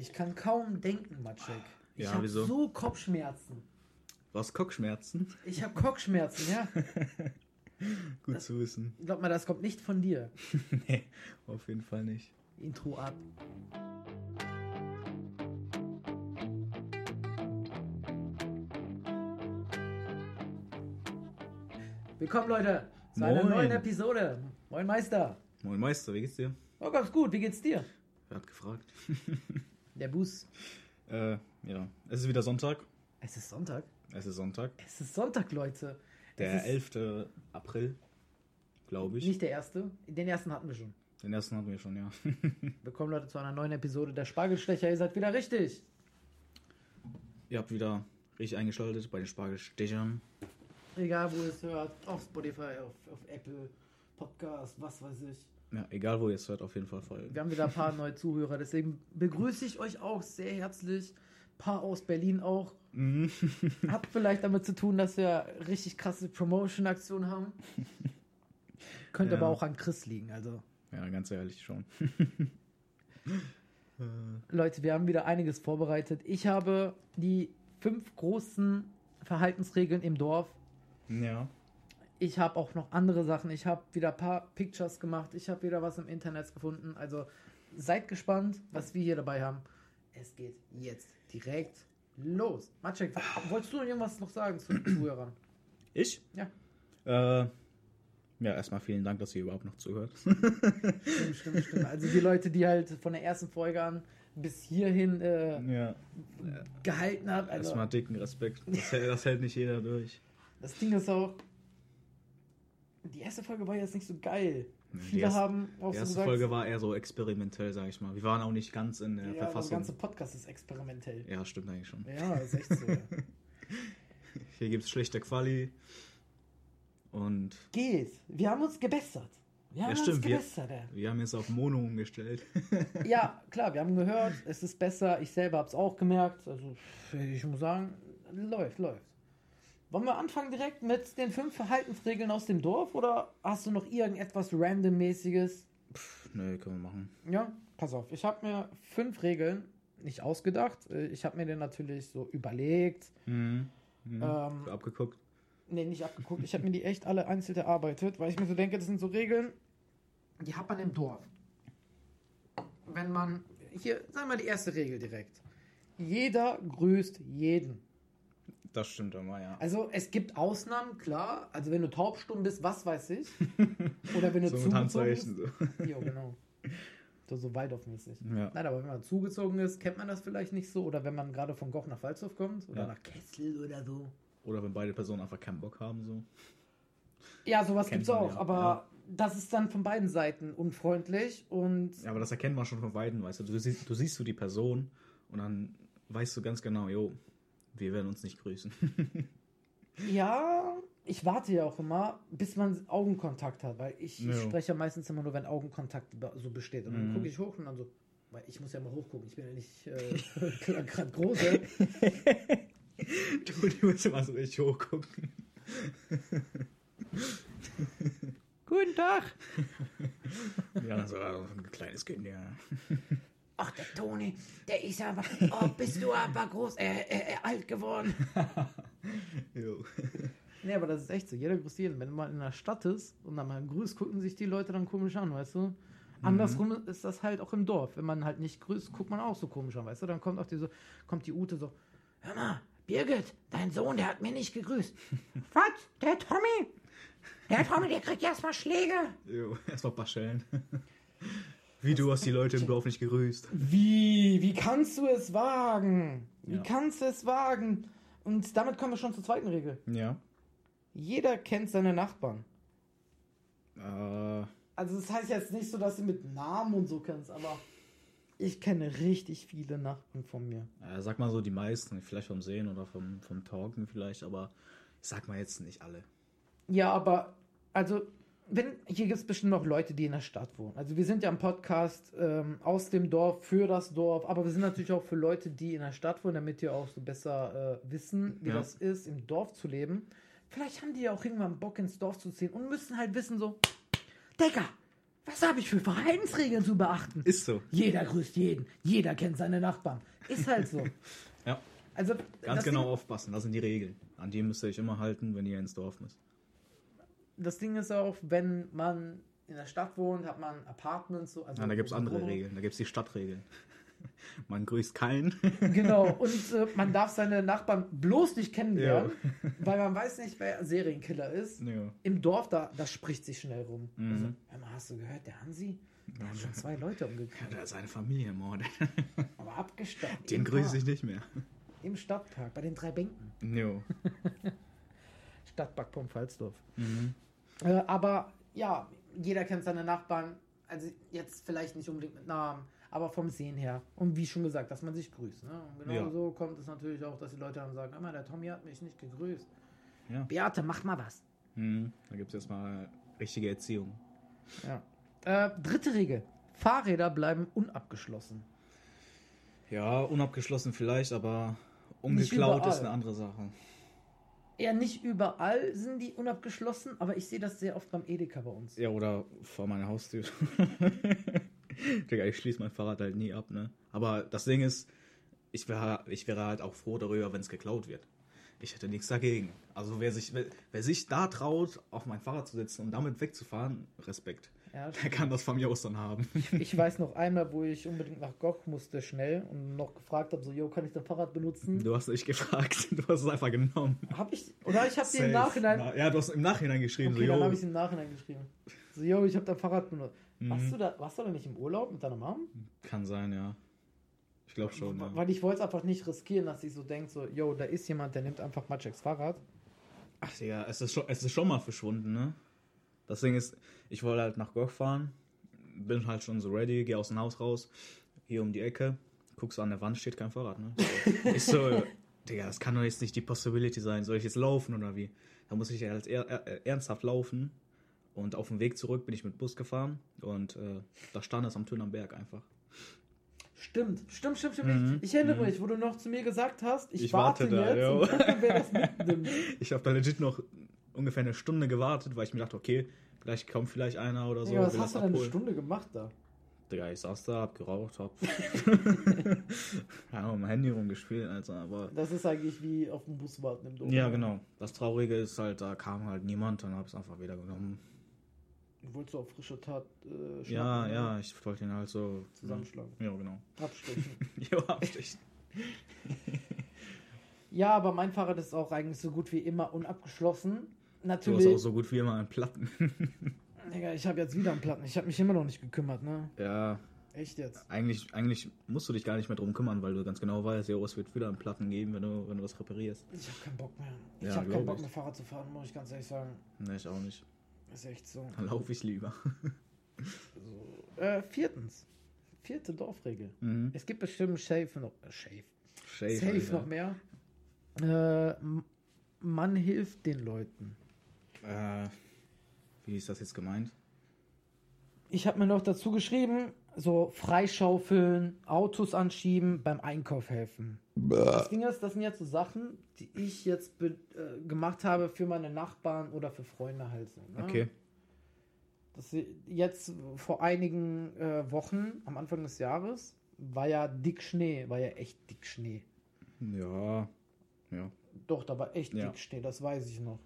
Ich kann kaum denken, Matschek. Ich Ja, habe so Kopfschmerzen. Was Kopfschmerzen? Ich habe Kopfschmerzen, ja. Gut zu wissen. Glaub mal, das kommt nicht von dir. nee, auf jeden Fall nicht. Intro ab. Willkommen, Leute, zu einer Moin. neuen Episode. Moin, Meister. Moin Meister, wie geht's dir? Oh, ganz gut. Wie geht's dir? Wer hat gefragt? Der Bus. Äh, ja. Es ist wieder Sonntag. Es ist Sonntag. Es ist Sonntag. Es ist Sonntag, Leute. Der es ist 11. April, glaube ich. nicht der erste. Den ersten hatten wir schon. Den ersten hatten wir schon, ja. Willkommen, Leute, zu einer neuen Episode der Spargelstecher. Ihr seid wieder richtig. Ihr habt wieder richtig eingeschaltet bei den Spargelstechern. Egal, wo ihr es hört. Auf Spotify, auf, auf Apple, Podcast, was weiß ich. Ja, egal wo ihr es hört, auf jeden Fall folgen. Wir haben wieder ein paar neue Zuhörer, deswegen begrüße ich euch auch sehr herzlich. Ein paar aus Berlin auch. Mhm. Hat vielleicht damit zu tun, dass wir richtig krasse Promotion-Aktionen haben. Könnte Ja. aber auch an Chris liegen. Also, ja, ganz ehrlich schon. Leute, wir haben wieder einiges vorbereitet. Ich habe die fünf großen Verhaltensregeln im Dorf. Ja. Ich habe auch noch andere Sachen. Ich habe wieder ein paar Pictures gemacht. Ich habe wieder was im Internet gefunden. Also seid gespannt, was wir hier dabei haben. Es geht jetzt direkt los. Maciek, wolltest du irgendwas noch sagen zu den Zuhörern? Ich? Ja. Äh, ja, erstmal vielen Dank, dass ihr überhaupt noch zuhört. Stimmt, stimmt, stimmt. Also die Leute, die halt von der ersten Folge an bis hierhin äh, ja. gehalten haben. Also Erstmal dicken Respekt. Das, hält- das hält nicht jeder durch. das Ding ist auch, die erste Folge war jetzt nicht so geil. Die Viele erste- haben auch Die so erste gesagt, Folge war eher so experimentell, sag ich mal. Wir waren auch nicht ganz in der ja, der Verfassung. ganze Podcast ist experimentell. Ja, stimmt eigentlich schon. Ja, ist echt so. ja. Hier gibt es schlechte Quali. Und Geht. Wir haben uns gebessert. Wir haben Ja, uns stimmt, wir- gebessert. ey. wir haben jetzt auf Mono umgestellt. Ja, klar, wir haben gehört, es ist besser. Ich selber habe es auch gemerkt. Also, ich muss sagen, läuft, läuft. Wollen wir anfangen direkt mit den fünf Verhaltensregeln aus dem Dorf oder hast du noch irgendetwas randommäßiges? Nö, können wir machen. Ja, pass auf. Ich habe mir fünf Regeln nicht ausgedacht. Äh, Ich habe mir den natürlich so überlegt. Mhm. Mhm. Ähm, abgeguckt. Nee, nicht abgeguckt. Ich habe mir die echt alle einzeln erarbeitet, weil ich mir so denke, das sind so Regeln, die hat man im Dorf. Wenn man, hier, sagen wir mal die erste Regel direkt. Jeder grüßt jeden. Das stimmt immer, ja. Also es gibt Ausnahmen, klar. Also wenn du taubstumm bist, was weiß ich. Oder wenn du So zugezogen Handzeichen. bist. So. Ja, genau. So, so Waldorfmäßig. Ja. Nein, aber wenn man zugezogen ist, kennt man das vielleicht nicht so. Oder wenn man gerade von Goch nach Waldorf kommt. Oder Ja. nach Kessel oder so. Oder wenn beide Personen einfach keinen Bock haben, so. Ja, sowas Kennt gibt's man auch, ja, aber ja. das ist dann von beiden Seiten unfreundlich und Ja, aber das erkennt man schon von Weitem, weißt du. Du siehst, du siehst du die Person und dann weißt du ganz genau, jo, wir werden uns nicht grüßen. ja, ich warte ja auch immer, bis man Augenkontakt hat, weil ich, ich spreche ja meistens immer nur, wenn Augenkontakt so besteht und dann Mhm. gucke ich hoch und dann so, weil ich muss ja mal hochgucken, ich bin ja nicht äh, gerade groß. du, die musst immer so richtig hochgucken. Guten Tag. Ja, so ein kleines Kind, ja. Ach, der Toni, der ist aber, oh, bist du aber groß, äh, äh, äh, alt geworden. Jo. Nee, aber das ist echt so. Jeder grüßt jeden. Wenn man in der Stadt ist und dann mal grüßt, gucken sich die Leute dann komisch an, weißt du? Andersrum ist das halt auch im Dorf. Wenn man halt nicht grüßt, guckt man auch so komisch an, weißt du? Dann kommt auch diese, kommt die Ute so, hör mal, Birgit, dein Sohn, der hat mir nicht gegrüßt. Was? Der Tommy? Der Tommy, der kriegt erstmal Schläge. Jo, erstmal Baschellen. Wie du hast die Leute im Dorf nicht gegrüßt. Wie? Wie kannst du es wagen? Wie Ja. kannst du es wagen? Und damit kommen wir schon zur zweiten Regel. Ja. Jeder kennt seine Nachbarn. Äh, Also das heißt jetzt nicht so, dass du mit Namen und so kennst, aber ich kenne richtig viele Nachbarn von mir. äh, sag mal so die meisten, vielleicht vom Sehen oder vom, vom Talken vielleicht, aber sag mal jetzt nicht alle. Ja, aber also wenn hier gibt es bestimmt noch Leute, die in der Stadt wohnen. Also wir sind ja im Podcast ähm, aus dem Dorf für das Dorf, aber wir sind natürlich auch für Leute, die in der Stadt wohnen, damit ihr auch so besser äh, wissen, wie Ja. das ist, im Dorf zu leben. Vielleicht haben die ja auch irgendwann Bock ins Dorf zu ziehen und müssen halt wissen so, Digga, Was habe ich für Verhaltensregeln zu beachten? Ist so. Jeder grüßt jeden, jeder kennt seine Nachbarn. Ist halt so. Ja. Also Ganz genau Ding, aufpassen, das sind die Regeln. An die müsst ihr euch immer halten, wenn ihr ins Dorf müsst. Das Ding ist auch, wenn man in der Stadt wohnt, hat man Apartments so. Also Ja, da gibt es andere. Regeln, da gibt es die Stadtregeln. Man grüßt keinen. Genau, und äh, man darf seine Nachbarn bloß nicht kennenlernen, weil man weiß nicht, wer Serienkiller ist. ja. Im Dorf, da das spricht sich schnell rum. Mhm. Also, hör mal, hast du gehört, der Hansi? Der hat schon zwei Leute Ja, umgekriegt. da ist eine Familie ermordet. Aber abgestoppt. Den grüße ich nicht mehr. Im Stadtpark, bei den drei Bänken. Jo. Stadtpark vom Pfalzdorf. Mhm. Äh, aber ja, jeder kennt seine Nachbarn. Also jetzt vielleicht nicht unbedingt mit Namen, aber vom Sehen her. Und wie schon gesagt, dass man sich grüßt. Ne? Und genau Ja. so kommt es natürlich auch, dass die Leute dann sagen, "Hör mal, der Tommy hat mich nicht gegrüßt. Ja. Beate, mach mal was. Mhm. Da gibt es erstmal richtige Erziehung. Ja. Äh, dritte Regel. Fahrräder bleiben unabgeschlossen. Ja, unabgeschlossen vielleicht, aber Nicht ungeklaut ist eine andere Sache. Ja, nicht überall sind die unabgeschlossen, aber ich sehe das sehr oft beim Edeka bei uns. Ja, oder vor meiner Haustür. Ich schließe mein Fahrrad halt nie ab, ne? Aber das Ding ist, ich wäre ich wäre halt auch froh darüber, wenn es geklaut wird. Ich hätte nichts dagegen. Also wer sich, wer, wer sich da traut, auf mein Fahrrad zu sitzen und damit wegzufahren, Respekt. Ja, Der kann das von mir aus dann haben. ich weiß noch einmal, wo ich unbedingt nach Goch musste schnell und noch gefragt habe, so, yo, kann ich dein Fahrrad benutzen? Du hast nicht gefragt, du hast es einfach genommen. Hab ich, oder ich habe dir im. Nachhinein, Na, Ja, du hast im Nachhinein geschrieben, okay, so, dann habe ich im Nachhinein geschrieben. So, yo, ich habe dein Fahrrad benutzt. Mhm. Warst, du da, warst du da nicht im Urlaub mit deiner Mom? Kann sein, ja. Ich glaube schon, ja. Weil ich wollte es einfach nicht riskieren, dass sie so denkt, so, yo, da ist jemand, der nimmt einfach Matscheks Fahrrad. Ach Digga, es ist, schon, es ist schon mal verschwunden, ne? Das Ding ist, ich wollte halt nach Goch fahren, bin halt schon so ready, gehe aus dem Haus raus, hier um die Ecke, guckst an der Wand, steht kein Fahrrad, ne? ich so, Digga, das kann doch jetzt nicht die Possibility sein, soll ich jetzt laufen oder wie? Da muss ich ja halt er, er, ernsthaft laufen und auf dem Weg zurück bin ich mit Bus gefahren und äh, da stand es am Tön am Berg einfach. Stimmt, stimmt, stimmt, stimmt. Mhm, Ich erinnere mhm. mich, wo du noch zu mir gesagt hast, ich, Ich warte, warte da, jetzt yo. und gucke, wer das mitnimmt. Ich habe da legit noch ungefähr eine Stunde gewartet, weil ich mir dachte, okay, vielleicht kommt vielleicht einer oder so. ja, was hast du denn eine. Stunde gemacht da? Digga, ich saß da, hab geraucht, hab. ja, mit dem Handy rumgespielt, Alter, aber. Das ist eigentlich wie auf dem Bus warten im Dom. Ja, genau. Das Traurige ist halt, da kam halt niemand, dann hab ich es einfach wieder genommen. Du wolltest auf frische Tat äh, schnappen, Ja, ne? ja, ich wollte ihn halt so. Zusammenschlagen. Ja, genau. Abstechen. ja, abstechen. ja, aber mein Fahrrad ist auch eigentlich so gut wie immer unabgeschlossen. Du Natürlich. hast auch so gut wie immer einen Platten. Digga, ich habe jetzt wieder einen Platten. Ich habe mich immer noch nicht gekümmert, ne? ja, Echt jetzt. eigentlich, eigentlich musst du dich gar nicht mehr drum kümmern, weil du ganz genau weißt, ja, es wird wieder einen Platten geben, wenn du, wenn du was reparierst. Ich habe keinen Bock mehr. Ich Ja, habe keinen Bock ich. mehr Fahrrad zu fahren, muss ich ganz ehrlich sagen. Ne, ich auch nicht. Ist echt so. Dann laufe ich lieber. so. Äh, viertens. Vierte Dorfregel. Mhm. Es gibt bestimmt Shave noch. Äh, Shave. Shave, Safe Alter. noch mehr. Äh, man hilft den Leuten. Äh, wie ist das jetzt gemeint? Ich habe mir noch dazu geschrieben, so freischaufeln, Autos anschieben, beim Einkauf helfen. Das Ding ist, das sind jetzt so Sachen, die ich jetzt äh, gemacht habe für meine Nachbarn oder für Freunde halt so. Ne? Okay. Das jetzt vor einigen äh, Wochen, am Anfang des Jahres, war ja dick Schnee, war ja echt dick Schnee. Ja. Ja. Doch, da war echt Ja. dick Schnee, das weiß ich noch.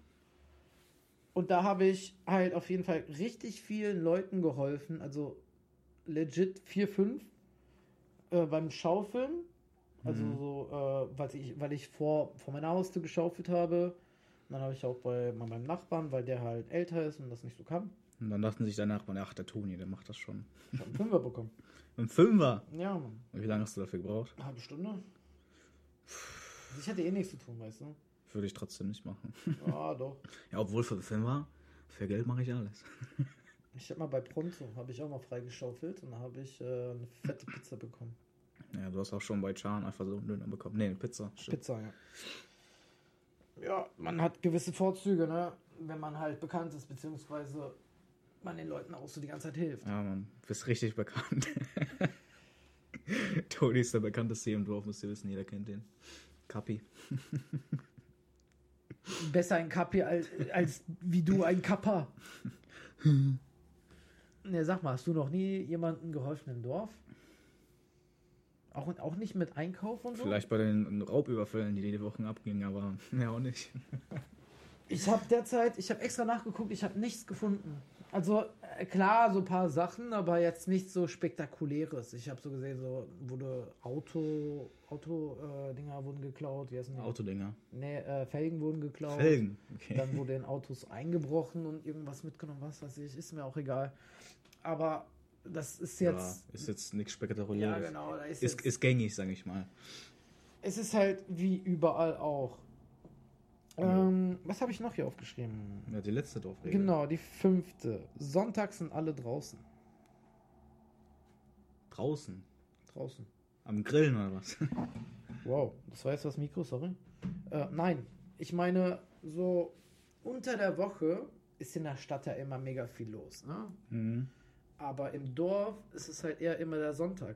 Und da habe ich halt auf jeden Fall richtig vielen Leuten geholfen, also legit vier, fünf äh, beim Schaufeln. Also Mhm. so, äh, weil ich, weil ich vor, vor meiner Haustür geschaufelt habe. Und dann habe ich auch bei meinem Nachbarn, weil der halt älter ist und das nicht so kann, Und dann dachten sich danach, man, ach, der Toni, der macht das schon. schon einen Fünfer bekommen. Ein Fünfer. Ja, Mann. Und wie lange hast du dafür gebraucht? Eine halbe Stunde. Ich hatte eh nichts zu tun, weißt du? Würde ich trotzdem nicht machen. Ah, doch. Ja, obwohl für den Fünfer, für Geld mache ich alles. Ich habe mal bei Pronto, habe ich auch mal freigeschaufelt und da habe ich äh, eine fette Pizza bekommen. Ja, du hast auch schon bei Chan einfach so einen Döner bekommen. Nee, eine Pizza. Stimmt. Pizza, ja. Ja, man hat gewisse Vorzüge, ne? Wenn man halt bekannt ist, beziehungsweise man den Leuten auch so die ganze Zeit hilft. Ja, man, bist richtig bekannt. Toni ist der bekannteste hier im Dorf, müsst ihr wissen, jeder kennt den. Kapi. Besser ein Kapi als, als wie du ein Kappa. Ne, sag mal, hast du noch nie jemandem geholfen im Dorf? Auch, auch nicht mit Einkauf und so? Vielleicht bei den Raubüberfällen, die die Wochen abgingen, aber mehr auch nicht. Ich habe derzeit, ich habe extra nachgeguckt, ich habe nichts gefunden. Also äh, klar, so ein paar Sachen, aber jetzt nichts so spektakuläres. Ich habe so gesehen, so wurde Auto, Auto äh, Dinger wurden geklaut, wie heißen die? Autodinger. Nee, äh, Felgen wurden geklaut. Felgen, okay. Dann wurde in Autos eingebrochen und irgendwas mitgenommen, was weiß ich, ist mir auch egal. Aber das ist Ja, jetzt. ist jetzt nichts Ja, Spektakuläres. genau. Da ist Ist, jetzt, ist gängig, sag ich mal. es ist halt wie überall auch. Ähm, was habe ich noch hier aufgeschrieben? Ja, die letzte Dorfregel. Genau, die fünfte. Sonntags sind alle draußen. Draußen. Draußen. Am Grillen oder was? Wow, das war jetzt das Mikro, sorry. Äh, nein, ich meine, so unter der Woche ist in der Stadt ja immer mega viel los. Ne? Mhm. Aber im Dorf ist es halt eher immer der Sonntag.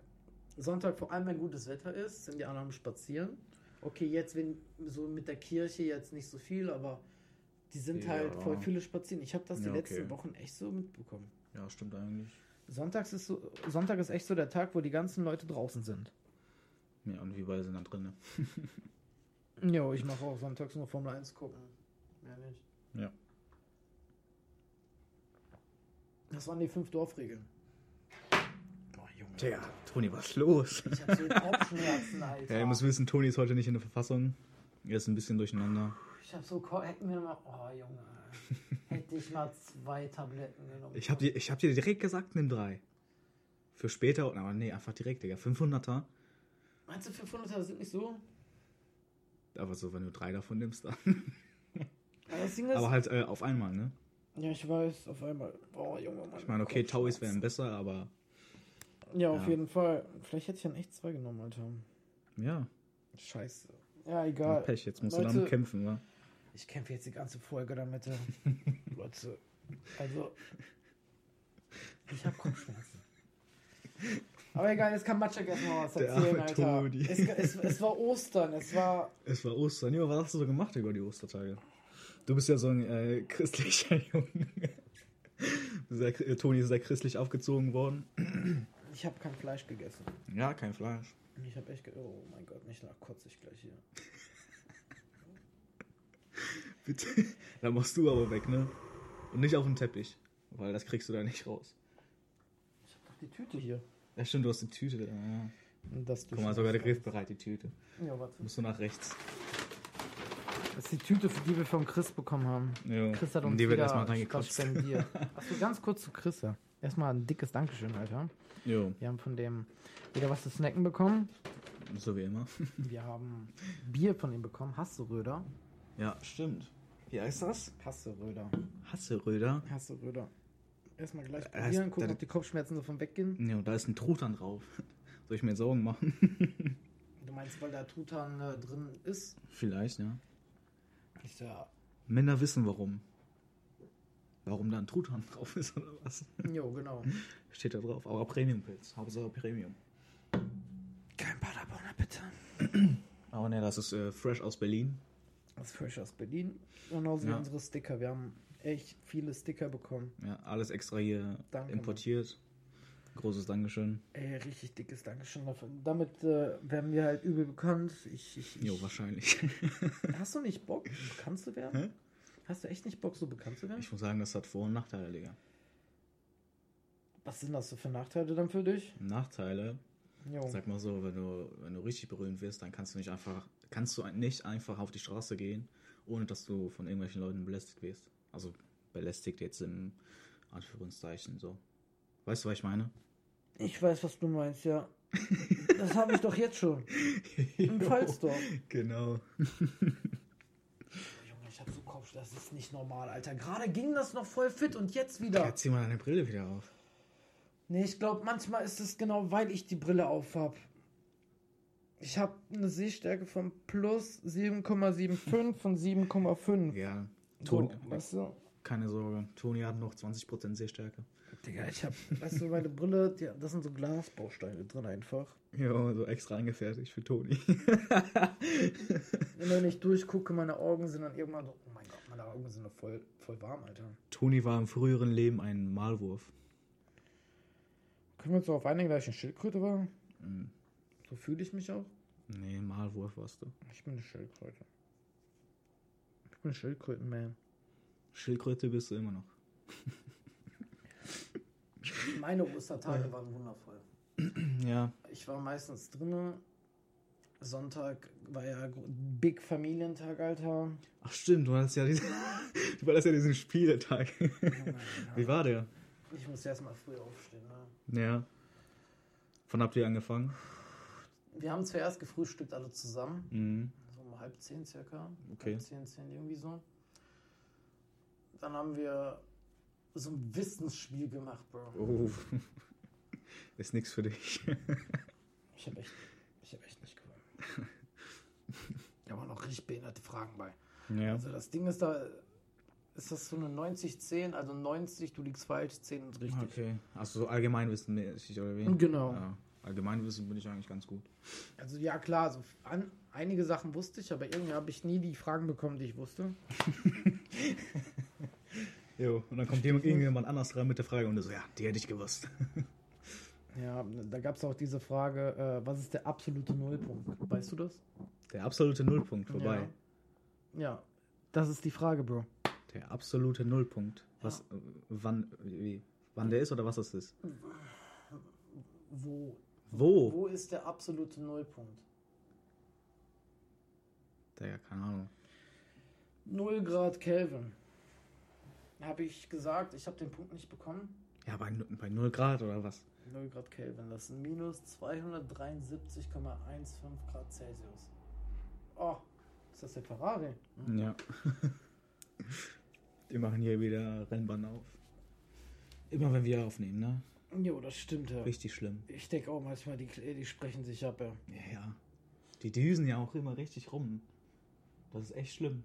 Sonntag, vor allem wenn gutes Wetter ist, sind die anderen spazieren. Okay, jetzt wenn so mit der Kirche jetzt nicht so viel, aber die sind Ja. halt voll viele spazieren. Ich habe das die Ja, letzten okay. Wochen echt so mitbekommen. Ja, stimmt eigentlich. Sonntags ist so, Sonntag ist echt so der Tag, wo die ganzen Leute draußen sind. Ja, und wir beide sind da drin. Jo, ich mache auch sonntags nur Formel 1 gucken. Mehr nicht. Ja. Das waren die fünf Dorfregeln. Boah. Tja, Toni, was ist los? Ich hab so Kopfschmerzen, Alter. Ja, ihr müsst wissen, Toni ist heute nicht in der Verfassung. Er ist ein bisschen durcheinander. Ich hab so, hätten wir mal, oh Junge, hätte ich mal zwei Tabletten genommen. Ich hab dir, ich hab dir direkt gesagt, nimm drei. Für später, aber nee, einfach direkt, Digga. 500er. Meinst du 500er sind nicht so? Aber so, wenn du drei davon nimmst, dann. Aber Aber halt äh, auf einmal, ne? ja, ich weiß, auf einmal, oh Junge, Mann. Ich meine, okay, Tauis wären besser, aber Ja, auf Ja. jeden Fall. Vielleicht hätte ich dann echt zwei genommen, Alter. ja, Scheiße. Ja, ja egal. Pech, jetzt musst Leute, du damit kämpfen, wa? Ich kämpfe jetzt die ganze Folge damit. ja. Leute, also. Ich habe Kopfschmerzen. Aber egal, jetzt kann Matschek erstmal was erzählen, Alter. Es, es, es war Ostern, es war. Es war Ostern. Ja, was hast du so gemacht über die Ostertage? Du bist ja so ein äh, christlicher Junge. Sehr, äh, Toni ist sehr christlich aufgezogen worden. Ich habe kein Fleisch gegessen. Ja, kein Fleisch. Ich habe echt. Oh mein Gott, nicht nach kotze ich gleich hier. Bitte. Da machst du aber weg, ne? Und nicht auf den Teppich. Weil das kriegst du da nicht raus. Ich habe doch die Tüte hier. Ja, stimmt, du hast die Tüte. da, Ja. Das Guck mal, sogar der. Griff bereit, die Tüte. Ja, warte. Musst du nach rechts. Das ist die Tüte, die wir vom Chris bekommen haben. Ja. Chris hat uns die wird erstmal spendiert. Achso, ganz kurz zu Chris. ja. Erstmal ein dickes Dankeschön, Alter. Jo, Wir haben von dem wieder was zu snacken bekommen. so wie immer. Wir haben Bier von ihm bekommen. Hasseröder. Ja, stimmt. Wie heißt das? Hasseröder. Hasseröder. Hasseröder. Erstmal gleich Äh, probieren, gucken, da- ob die Kopfschmerzen davon weggehen. Ja, und da ist ein Truthahn drauf. Soll ich mir Sorgen machen? Du meinst, weil da Truthahn äh, drin ist? Vielleicht, ja. Ist ja. Männer wissen warum. Warum da ein Truthahn drauf ist oder was? Jo, genau. Steht da drauf. Aber Premium-Pilz. Hauptsache Premium. Kein Paderborner, bitte. Aber ne, das ist äh, fresh aus Berlin. Das ist frisch aus Berlin. Genauso wie Ja. unsere Sticker. Wir haben echt viele Sticker bekommen. Ja, alles extra hier Danke, importiert. Großes Dankeschön. Ey, richtig dickes Dankeschön dafür. Damit äh, werden wir halt übel bekannt. Ich, ich, ich, Jo, wahrscheinlich. Hast du nicht Bock, bekannt zu werden? Hä? Hast du echt nicht Bock, so bekannt zu werden? Ich muss sagen, das hat Vor- und Nachteile, Digga. Was sind das so für Nachteile dann für dich? Nachteile, Jo. sag mal so, wenn du, wenn du richtig berühmt wirst, dann kannst du nicht einfach, kannst du nicht einfach auf die Straße gehen, ohne dass du von irgendwelchen Leuten belästigt wirst. Also belästigt jetzt im Anführungszeichen so. Weißt du, was ich meine? Ich weiß, was du meinst, ja. Das habe ich doch jetzt schon. Im Pfalzdorf. Genau. Junge, ich habe so Kopf, das ist nicht normal, Alter. Gerade ging das noch voll fit und jetzt wieder. Ja, zieh mal deine Brille wieder auf. Nee, ich glaube, manchmal ist es genau, weil ich die Brille auf habe. Ich habe eine Sehstärke von plus 7,75 von 7,5. Ja, So, Ton, weißt du? keine Sorge. Toni hat noch 20% Sehstärke. Digga, ich habe, weißt du, meine Brille, die, das sind so Glasbausteine drin einfach. Ja, so extra angefertigt für Toni. Wenn ich durchgucke, meine Augen sind dann irgendwann so, meine Augen sind noch voll, voll warm, Alter. Toni war im früheren Leben ein Malwurf. Können wir uns darauf einigen, dass ich eine Schildkröte war? Mhm. So fühle ich mich auch. Nee, Malwurf warst du. Ich bin eine Schildkröte. Ich bin ein Schildkrötenman. Schildkröte bist du immer noch. Meine Ostertage waren wundervoll. Ja. Ich war meistens drinnen. Sonntag war ja Big Familientag, Alter. Ach stimmt, du hattest ja diesen, du hattest ja diesen Spieletag. Wie war der? Ich muss erst mal früh aufstehen. Ne? Ja. Wann habt ihr angefangen? Wir haben zuerst gefrühstückt alle zusammen. Mhm. So um halb zehn circa. Okay. Halb zehn, zehn irgendwie so. Dann haben wir so ein Wissensspiel gemacht, Bro. Oh. Ist nichts für dich. Ich habe echt, ich hab echt nicht gewonnen. Da waren auch richtig behinderte Fragen bei. Ja. Also das Ding ist da, ist das so eine 90-10, also 90, du liegst falsch, 10 ist richtig. Okay. Also so Allgemeinwissen mäßig oder wie? Genau. Ja. Allgemeinwissen bin ich eigentlich ganz gut. Also ja klar, so an, einige Sachen wusste ich, aber irgendwie habe ich nie die Fragen bekommen, die ich wusste. Jo, und dann kommt jemand, irgendjemand anders dran mit der Frage und so, ja, die hätte ich gewusst. Ja, da gab es auch diese Frage, äh, was ist der absolute Nullpunkt? Weißt du das? Der absolute Nullpunkt vorbei. Ja. ja, das ist die Frage, Bro. Der absolute Nullpunkt. Was, äh, wann, wie, wann der ist oder was das ist? Wo, Wo? wo ist der absolute Nullpunkt? Der, keine Ahnung. 0 Grad Kelvin. Habe ich gesagt, ich habe den Punkt nicht bekommen. Ja, bei, bei 0 Grad oder was? 0 Grad Kelvin, das sind minus 273,15 Grad Celsius. Oh, ist das der Ferrari? Hm. Ja. Die machen hier wieder Rennbahn auf. Immer wenn wir aufnehmen, ne? Jo, das stimmt ja. Richtig schlimm. Ich denke auch manchmal, die, die sprechen sich ab, ja. Ja, ja. Die düsen ja auch immer richtig rum. Das ist echt schlimm.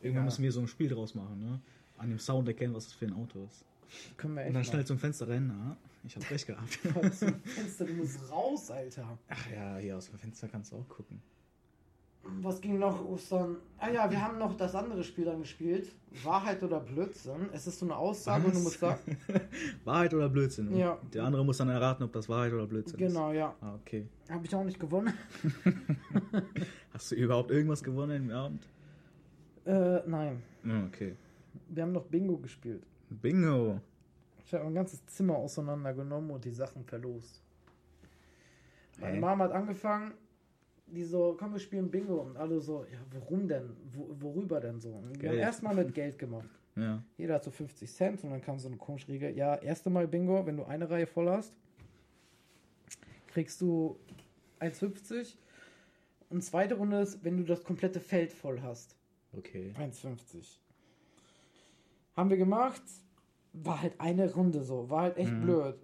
Irgendwann Ja. müssen wir so ein Spiel draus machen, ne? An dem Sound erkennen, was das für ein Auto ist. Können wir echt Und dann schnell zum Fenster rennen, ah, ich hab recht gehabt. Dem Fenster, du musst raus, Alter. Ach ja, hier aus dem Fenster kannst du auch gucken. Was ging noch Ostern? Ah ja, wir haben noch das andere Spiel dann gespielt. Wahrheit oder Blödsinn. Es ist so eine Aussage und du musst sagen. Wahrheit oder Blödsinn? Und Ja. Der andere muss dann erraten, ob das Wahrheit oder Blödsinn ist. Genau, ja. Ah, okay. Habe ich auch nicht gewonnen. Hast du überhaupt irgendwas gewonnen im Abend? Äh, nein. Ah, okay. Wir haben noch Bingo gespielt. Bingo. Ich habe ein ganzes Zimmer auseinandergenommen und die Sachen verlost. Meine Hä? Mama hat angefangen, die so, komm, wir spielen Bingo. Und alle so, ja, warum denn? Wo, worüber denn so? Und wir haben erstmal mit Geld gemacht. Ja. Jeder hat so 50 Cent und dann kam so eine komische Regel. Ja, erste Mal Bingo, wenn du eine Reihe voll hast, kriegst du 1,50. Und zweite Runde ist, wenn du das komplette Feld voll hast. Okay. 1,50. Haben wir gemacht. War halt eine Runde so. War halt echt Mhm. blöd.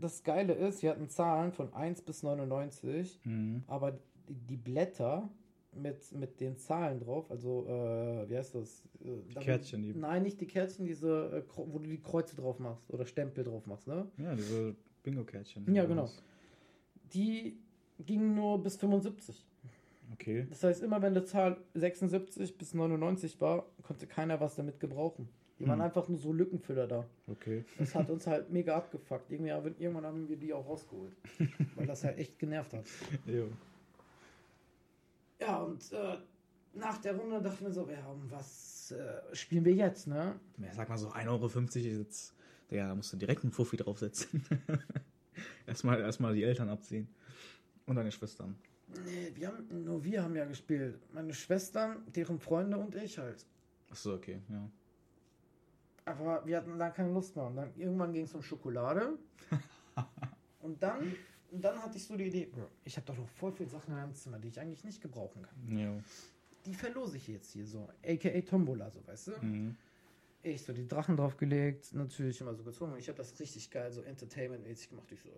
Das Geile ist, wir hatten Zahlen von 1 bis 99, Mhm. aber die, die Blätter mit, mit den Zahlen drauf, also, äh, wie heißt das? Äh, damit- Kärtchen, die- Nein, nicht die Kärtchen, diese, äh, wo du die Kreuze drauf machst oder Stempel drauf machst, ne? Ja, diese Bingo-Kärtchen. Ja, genau. Die gingen nur bis 75. Okay. Das heißt, immer wenn die Zahl 76 bis 99 war, konnte keiner was damit gebrauchen. Die waren Hm. einfach nur so Lückenfüller da. Okay. Das hat uns halt mega abgefuckt. Irgendwann haben wir die auch rausgeholt. weil das halt echt genervt hat. Jo. Ja, und äh, nach der Runde dachten wir so, ja, um was äh, spielen wir jetzt, ne? Ja, sag mal so 1,50 Euro ist jetzt. Digga, da musst du direkt einen Fuffi draufsetzen. erstmal, erstmal die Eltern abziehen. Und deine Schwestern. Nee, wir haben, nur wir haben ja gespielt. Meine Schwestern, deren Freunde und ich halt. Achso, okay, ja. Aber wir hatten da keine Lust mehr. Und dann irgendwann ging es um Schokolade. und dann, und dann hatte ich so die Idee, Bro, ich habe doch noch voll viele Sachen in meinem Zimmer, die ich eigentlich nicht gebrauchen kann. Jo. Die verlose ich jetzt hier so. AKA Tombola, so weißt du? Mhm. Ich so die Drachen draufgelegt, natürlich immer so gezogen. Ich habe das richtig geil, so Entertainment-mäßig gemacht. Ich so,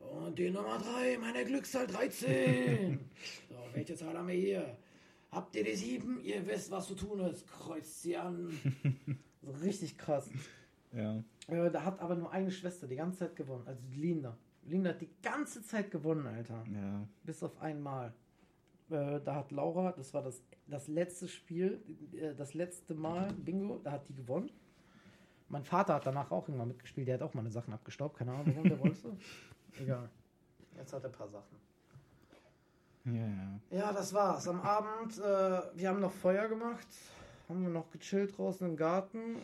und die Nummer 3, meine Glückszahl 13. so, welche Zahl haben wir hier? Habt ihr die 7? Ihr wisst, was zu tun ist. Kreuzt sie an. so richtig krass. Ja. Äh, da hat aber nur eine Schwester die ganze Zeit gewonnen, also Linda. Linda hat die ganze Zeit gewonnen, Alter. Ja. Bis auf einmal. Äh, da hat Laura, das war das, das letzte Spiel, äh, das letzte Mal, Bingo, da hat die gewonnen. Mein Vater hat danach auch irgendwann mitgespielt, der hat auch meine Sachen abgestaubt, keine Ahnung warum, der wollte. Egal. Jetzt hat er ein paar Sachen. Ja, ja. Ja, das war's. Am Abend, äh, wir haben noch Feuer gemacht, haben wir noch gechillt draußen im Garten.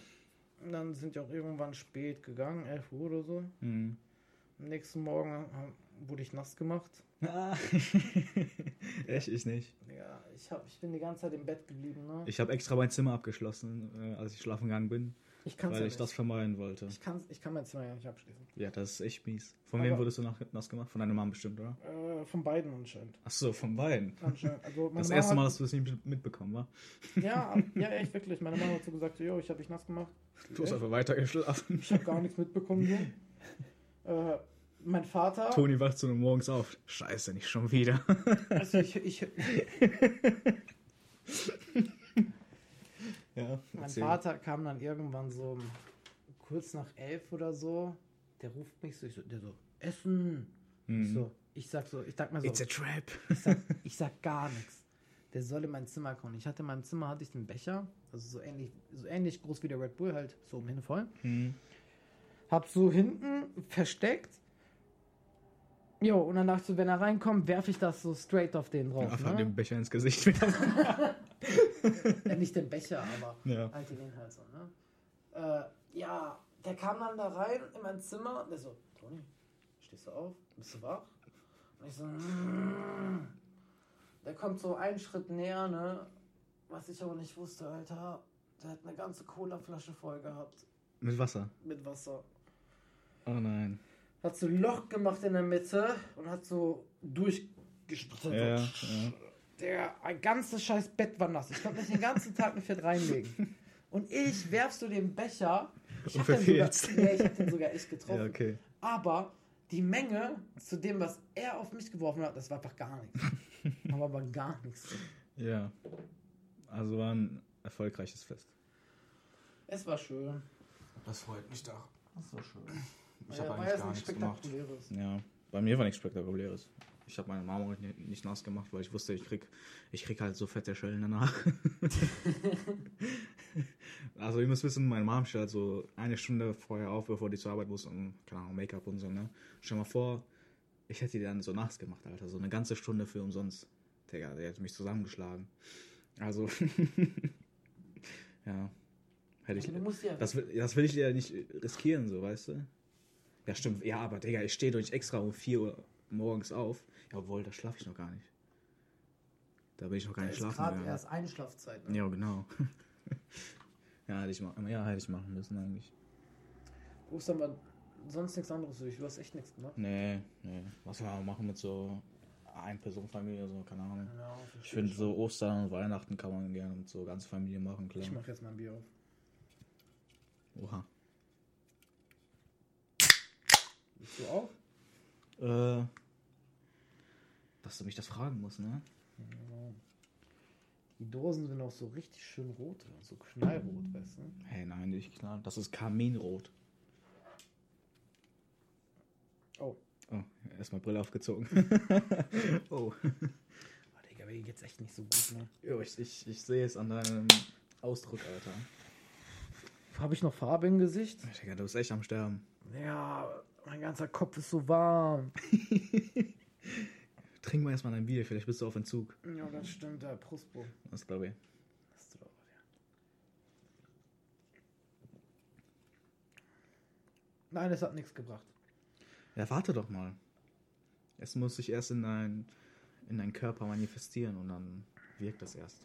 Und dann sind wir auch irgendwann spät gegangen, 11 Uhr oder so. Hm. Am nächsten Morgen wurde ich nass gemacht. Ah. Echt, ich nicht. Ja, ich, hab, ich bin die ganze Zeit im Bett geblieben, ne? Ich habe extra mein Zimmer abgeschlossen, äh, als ich schlafen gegangen bin, Ich kann's weil ja ich nicht. das vermeiden wollte. Ich, kann's, ich kann mein Zimmer ja nicht abschließen. Ja, das ist echt mies. Von Aber- wem wurdest du nach, nass gemacht? Von deiner Mom bestimmt, oder? Äh, von beiden anscheinend. Ach so, von beiden. anscheinend. Also Das Mama erste Mal, dass du das nicht mitbekommen, war. Ja, ja, echt wirklich. Meine Mama hat so gesagt, jo, ich habe dich nass gemacht. Du hast einfach weiter geschlafen. Ich habe gar nichts mitbekommen. So. Äh, mein Vater, Toni wacht so morgens auf. Scheiße, nicht schon wieder. also ich, ich, ja, mein erzähl. Vater kam dann irgendwann so kurz nach elf oder so. Der ruft mich so, ich so der so, Essen. Ich, Mhm. so, ich sag so, ich sag mir so, It's a trap. ich sag, ich sag gar nichts. Der soll in mein Zimmer kommen. Ich hatte in meinem Zimmer hatte ich den Becher, also so ähnlich, so ähnlich groß wie der Red Bull, halt so um hin voll. Mhm. Hab so hinten versteckt. Jo, und dann dachte ich so, wenn er reinkommt, werfe ich das so straight auf den drauf. Einfach ne? den Becher ins Gesicht wieder. Ja, nicht den Becher, aber Ja. halt den Inhalt so, ne? Äh, ja, der kam dann da rein in mein Zimmer und der so, Toni, stehst du auf? Bist du wach? Und ich so, mm. Der kommt so einen Schritt näher, ne? Was ich aber nicht wusste, Alter, der hat eine ganze Colaflasche voll gehabt Mit Wasser. mit Wasser. Oh nein. Hat so ein Loch gemacht in der Mitte und hat so durchgespritzt. Ja, ja. Der ein ganzes scheiß Bett war nass. Ich konnte mich den ganzen Tag nicht fett reinlegen. Und ich werfst du den Becher. Ich Und hab den sogar, ich hab den sogar echt getroffen. Ja, okay. Aber die Menge zu dem, was er auf mich geworfen hat, das war einfach gar nichts. aber, aber gar nichts. Ja. Also war ein erfolgreiches Fest. Es war schön. Das freut mich doch. Das war schön. Ich Ja, habe war eigentlich gar nichts gemacht. Spektakuläres. Ja, bei mir war nichts Spektakuläres. Ich habe meine Mama heute nicht- nicht nass gemacht, weil ich wusste, ich krieg, ich krieg halt so fette Schellen danach. also ihr müsst wissen, meine Mom steht halt so eine Stunde vorher auf, bevor die zur Arbeit muss und, keine Ahnung, Make-up und so, ne? Stell mal vor, ich hätte die dann so nass gemacht, Alter. So eine ganze Stunde für umsonst. Digga, der hätte mich zusammengeschlagen. Also, ja. Hätte ich, Also du musst ja. das, will- das will ich dir ja nicht riskieren, so, weißt du? Ja, stimmt. Ja, aber Digga, ich stehe durch extra um 4 Uhr morgens auf. Ja, obwohl, da schlafe ich noch gar nicht. Da bin ich noch gar da nicht schlafen gegangen. erst Einschlafzeit. Ne? Ja, genau. ja, hätte ich, ma- ja, hätte ich machen müssen eigentlich. Ostern war sonst nichts anderes. für dich. Du hast echt nichts gemacht. Nee, nee. Was wir machen mit so Ein-Personen-Familie, so, keine Ahnung. Ja, Ich finde, so Ostern und Weihnachten kann man gerne mit so ganze Familie machen, klar. Ich mach jetzt mal ein Bier auf. Oha. Bist du auch? Äh, dass du mich das fragen musst, ne? Die Dosen sind auch so richtig schön rot, so knallrot, weißt du? Hey, nein, nicht klar. Das ist Kaminrot. Oh. Oh, erstmal Brille aufgezogen. oh. Oh, Digga, mir geht's echt nicht so gut, ne? Jo, ich, ich, ich sehe es an deinem Ausdruck, Alter. Habe ich noch Farbe im Gesicht? Digga, du bist echt am Sterben. Ja, mein ganzer Kopf ist so warm. Trink mal erstmal dein Bier, vielleicht bist du auf Entzug. Ja, das stimmt, der Prostbro. Das glaube ich. Hast du doch, ja. Nein, es hat nichts gebracht. Ja, warte doch mal. Es muss sich erst in dein, in deinen Körper manifestieren und dann wirkt das erst.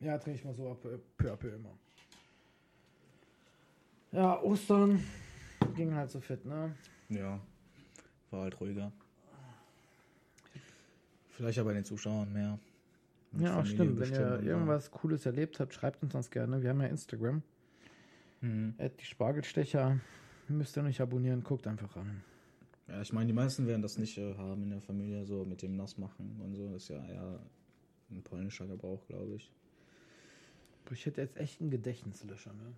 Ja, trinke ich mal so ab, peu à peu immer. Ja, Ostern ging halt so fit, ne? Ja, war halt ruhiger. Vielleicht aber den Zuschauern mehr. Mit Ja, Familie stimmt. Wenn ihr so. irgendwas Cooles erlebt habt, schreibt uns das gerne. Wir haben ja Instagram. Mhm. Die Spargelstecher. Müsst ihr nicht abonnieren, guckt einfach an. Ja, ich meine, die meisten werden das nicht äh, haben in der Familie, so mit dem Nassmachen und so. Das ist ja eher ein polnischer Gebrauch, glaube ich. Ich hätte jetzt echt einen Gedächtnislöscher, ne?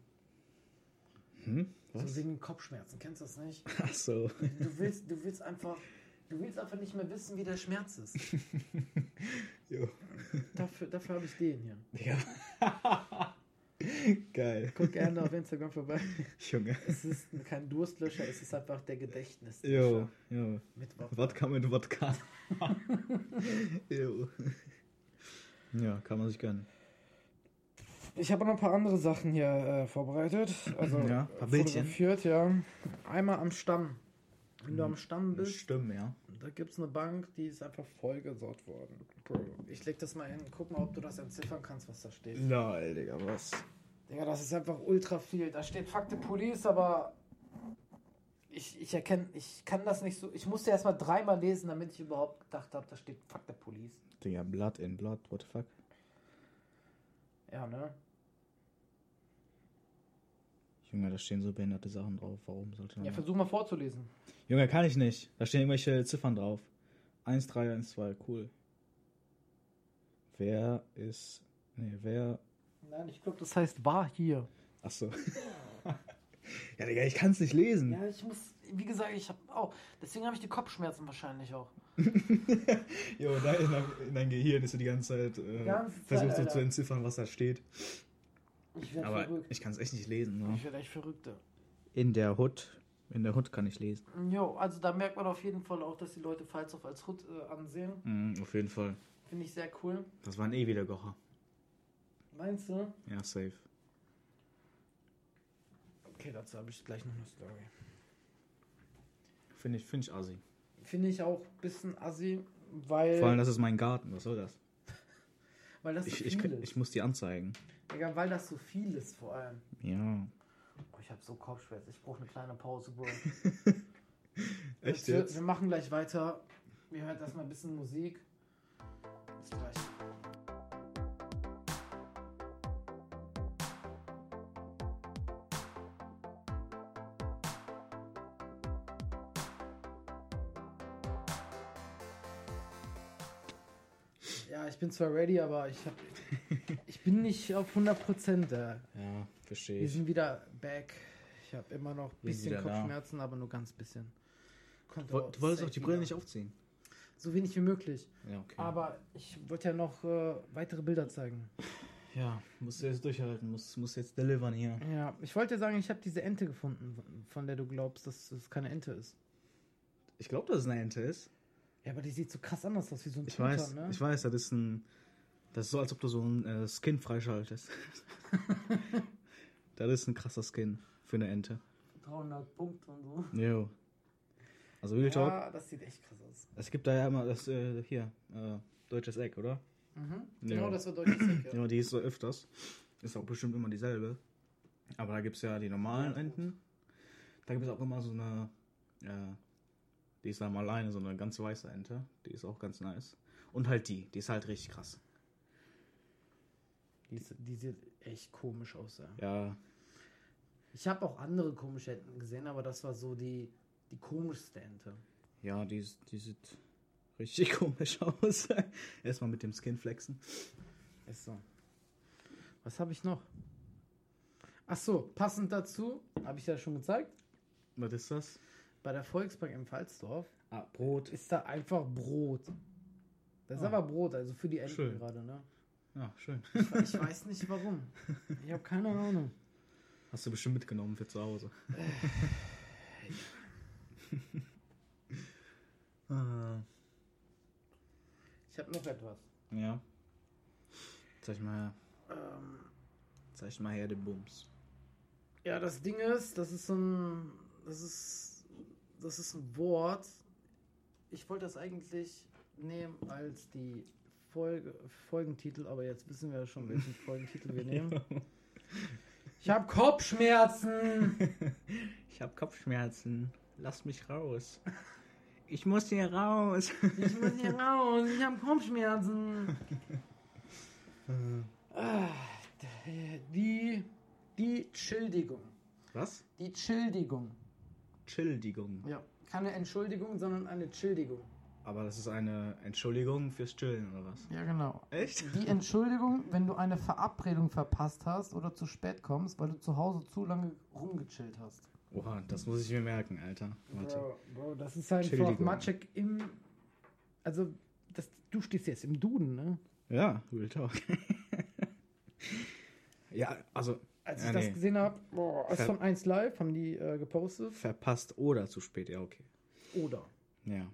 Hm? So Was? wegen Kopfschmerzen, kennst du das nicht? Ach so. Du willst, du willst einfach, du willst einfach nicht mehr wissen, wie der Schmerz ist. Jo. Dafür, dafür habe ich den hier. Ja. Geil. Guck gerne auf Instagram vorbei. Junge. Es ist kein Durstlöscher, es ist einfach der Gedächtnis. Jo, jo. Mit Wodka. Wodka mit Wodka. jo. Ja, kann man sich gönnen. Ich habe noch ein paar andere Sachen hier äh, vorbereitet. Also Ja, ein paar Bildchen. ja. Einmal am Stamm. Wenn du am Stamm bist, Stimmt, ja. da gibt es eine Bank, die ist einfach vollgesaut worden. Ich leg das mal hin, guck mal, ob du das entziffern kannst, was da steht. Lol, Digga, was? Digga, das ist einfach ultra viel. Da steht Fakte Police, aber ich, ich erkenne, ich kann das nicht so. Ich musste erst mal dreimal lesen, damit ich überhaupt gedacht habe, da steht Fakte Police. Digga, Blood in Blood, what the fuck? Ja, ne? Junge, da stehen so behinderte Sachen drauf. Warum sollte man. Ja, versuch mal vorzulesen. Junge, kann ich nicht. Da stehen irgendwelche Ziffern drauf. 1, 3, 1, 2, cool. Wer ist. Nee, wer. Nein, ich glaube, das heißt war hier. Achso. ja, Digga, ich kann es nicht lesen. Ja, ich muss, wie gesagt, ich habe auch. Deswegen habe ich die Kopfschmerzen wahrscheinlich auch. Jo, da in, dein- in dein Gehirn ist so die ganze Zeit. Äh, Ganze Zeit, versucht so zu entziffern, was da steht. Ich werde verrückt. ich kann es echt nicht lesen. Ne? Ich werde echt verrückt. In der Hood. In der Hood kann ich lesen. Jo, also da merkt man auf jeden Fall auch, dass die Leute Falshoff als Hood äh, ansehen. Mhm, auf jeden Fall. Finde ich sehr cool. Das waren eh wieder Gocher. Meinst du? Ja, safe. Okay, dazu habe ich gleich noch eine Story. Finde ich, find ich assi. Finde ich auch ein bisschen assi, weil, Vor allem, das ist mein Garten. Was soll das? Weil das so Ich, viel ich, ist. ich muss die anzeigen. Digga, weil das so viel ist vor allem. Ja. Oh, ich habe so Kopfschmerzen. Ich brauche eine kleine Pause, Bro. Echt wir, jetzt? Wir machen gleich weiter. Wir hören erstmal ein bisschen Musik. Bis gleich. Ich bin zwar ready, aber ich hab, ich bin nicht auf 100% da. Ja, verstehe Wir ich. sind wieder back. Ich habe immer noch ein Wir bisschen wieder da. Kopfschmerzen, aber nur ganz bisschen. Kommt Du du wolltest auch die Brille nicht aufziehen. So wenig wie möglich. Ja, okay. Aber ich wollte ja noch äh, weitere Bilder zeigen. ja, musst du jetzt durchhalten, musst, musst jetzt delivern hier. Ja, ich wollte ja sagen, ich habe diese Ente gefunden, von der du glaubst, dass es keine Ente ist. Ich glaube, dass es eine Ente ist. Ja, aber die sieht so krass anders aus, wie so ein Ich weiß, ne? ich weiß, das ist ein. Das ist so, als ob du so ein äh, Skin freischaltest. das ist ein krasser Skin für eine Ente. 300 Punkte und so. Jo. Also Real Talk. Ja, das sieht echt krass aus. Es gibt da ja immer das äh, hier, äh, deutsches Eck, oder? Mhm. Ja. Genau, das war deutlich sicher. Ja, die ist so öfters. Ist auch bestimmt immer dieselbe. Aber da gibt es ja die normalen Ja. Enten. Da gibt es auch immer so eine, äh, die ist dann alleine, so eine ganz weiße Ente. Die ist auch ganz nice. Und halt die, die ist halt richtig krass. Die, ist- die sieht echt komisch aus, ja. Ja, Ich habe auch andere komische Enten gesehen, aber das war so die, die komischste Ente. ja, die, die sieht richtig komisch aus. Erstmal mit dem Skin flexen. Ist so. Was habe ich noch? Ach so, passend dazu, habe ich ja schon gezeigt, Was ist das? Bei der Volksbank im Pfalzdorf Ah, Brot. ist da einfach Brot. Das ist Ah. einfach Brot, also für die Enten Schön. gerade, ne? Ja, schön. Ich, ich weiß nicht warum. Ich habe keine Ahnung. Hast du bestimmt mitgenommen für zu Hause. Ah, Ich habe noch etwas. ja. Zeig mal her. Ähm, Zeig mal her den Bums. ja, das Ding ist, das ist so ein, das ist, das ist ein Wort. Ich wollte das eigentlich nehmen als die Folge, Folgentitel, aber jetzt wissen wir ja schon, welchen Folgentitel wir nehmen. Ich habe Kopfschmerzen. Ich hab Kopfschmerzen. Lass mich raus. Ich muss hier raus. Ich muss hier raus. Ich habe Kopfschmerzen. Ah, Die, die Childigung. Was? Die Childigung. Childigung. Ja, keine Entschuldigung, sondern eine Childigung. Aber das ist eine Entschuldigung fürs Chillen oder was? Ja, genau. Echt? Die Entschuldigung, wenn du eine Verabredung verpasst hast oder zu spät kommst, weil du zu Hause zu lange rumgechillt hast. Oha, das muss ich mir merken, Alter. Warte. Bro, Bro, das ist einfach Childigung. Matschek im. Also, das, du stehst jetzt im Duden, ne? Ja, Real Talk. ja, also Als Ja, ich das nee. gesehen habe, boah, ist Ver- von 1 Live, haben die äh, gepostet. Verpasst oder zu spät, ja, okay. Oder. Ja.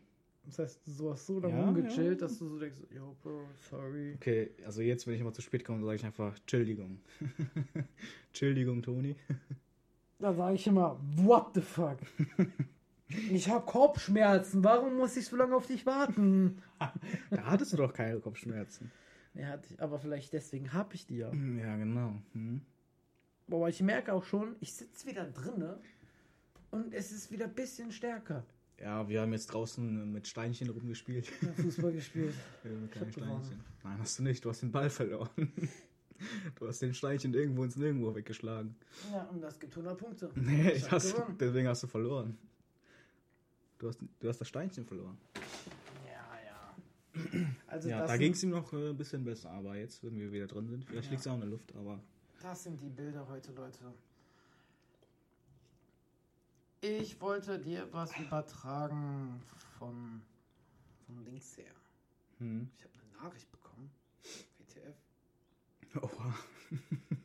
Das heißt, du hast so lange Ja, rumgechillt, ja. dass du so denkst, yo, Bro, sorry. Okay, also jetzt, wenn ich immer zu spät komme, sage ich einfach Childigung. Childigung, Toni. Da sage ich immer, what the fuck? ich habe Kopfschmerzen, warum muss ich so lange auf dich warten? Da hattest du doch keine Kopfschmerzen. Ja, hatte ich, aber vielleicht deswegen habe ich die ja. Ja, genau. Hm. Aber ich merke auch schon, ich sitze wieder drinne und es ist wieder ein bisschen stärker. Ja, wir haben jetzt draußen mit Steinchen rumgespielt. Ja, Fußball gespielt. Ja, mit kleinen. Steinchen. Nein, hast du nicht. Du hast den Ball verloren. Du hast den Steinchen irgendwo ins Nirgendwo weggeschlagen. Ja, und das gibt 100 Punkte. Nee, gewonnen. deswegen hast du verloren. Du hast, du hast das Steinchen verloren. Ja, ja. Also ja, das, da ging es ihm noch äh, ein bisschen besser, aber jetzt, wenn wir wieder drin sind, vielleicht Ja. liegt es auch in der Luft, aber das sind die Bilder heute, Leute. Ich wollte dir was übertragen von, von links her. hm. Ich habe eine Nachricht bekommen. WTF. Oha.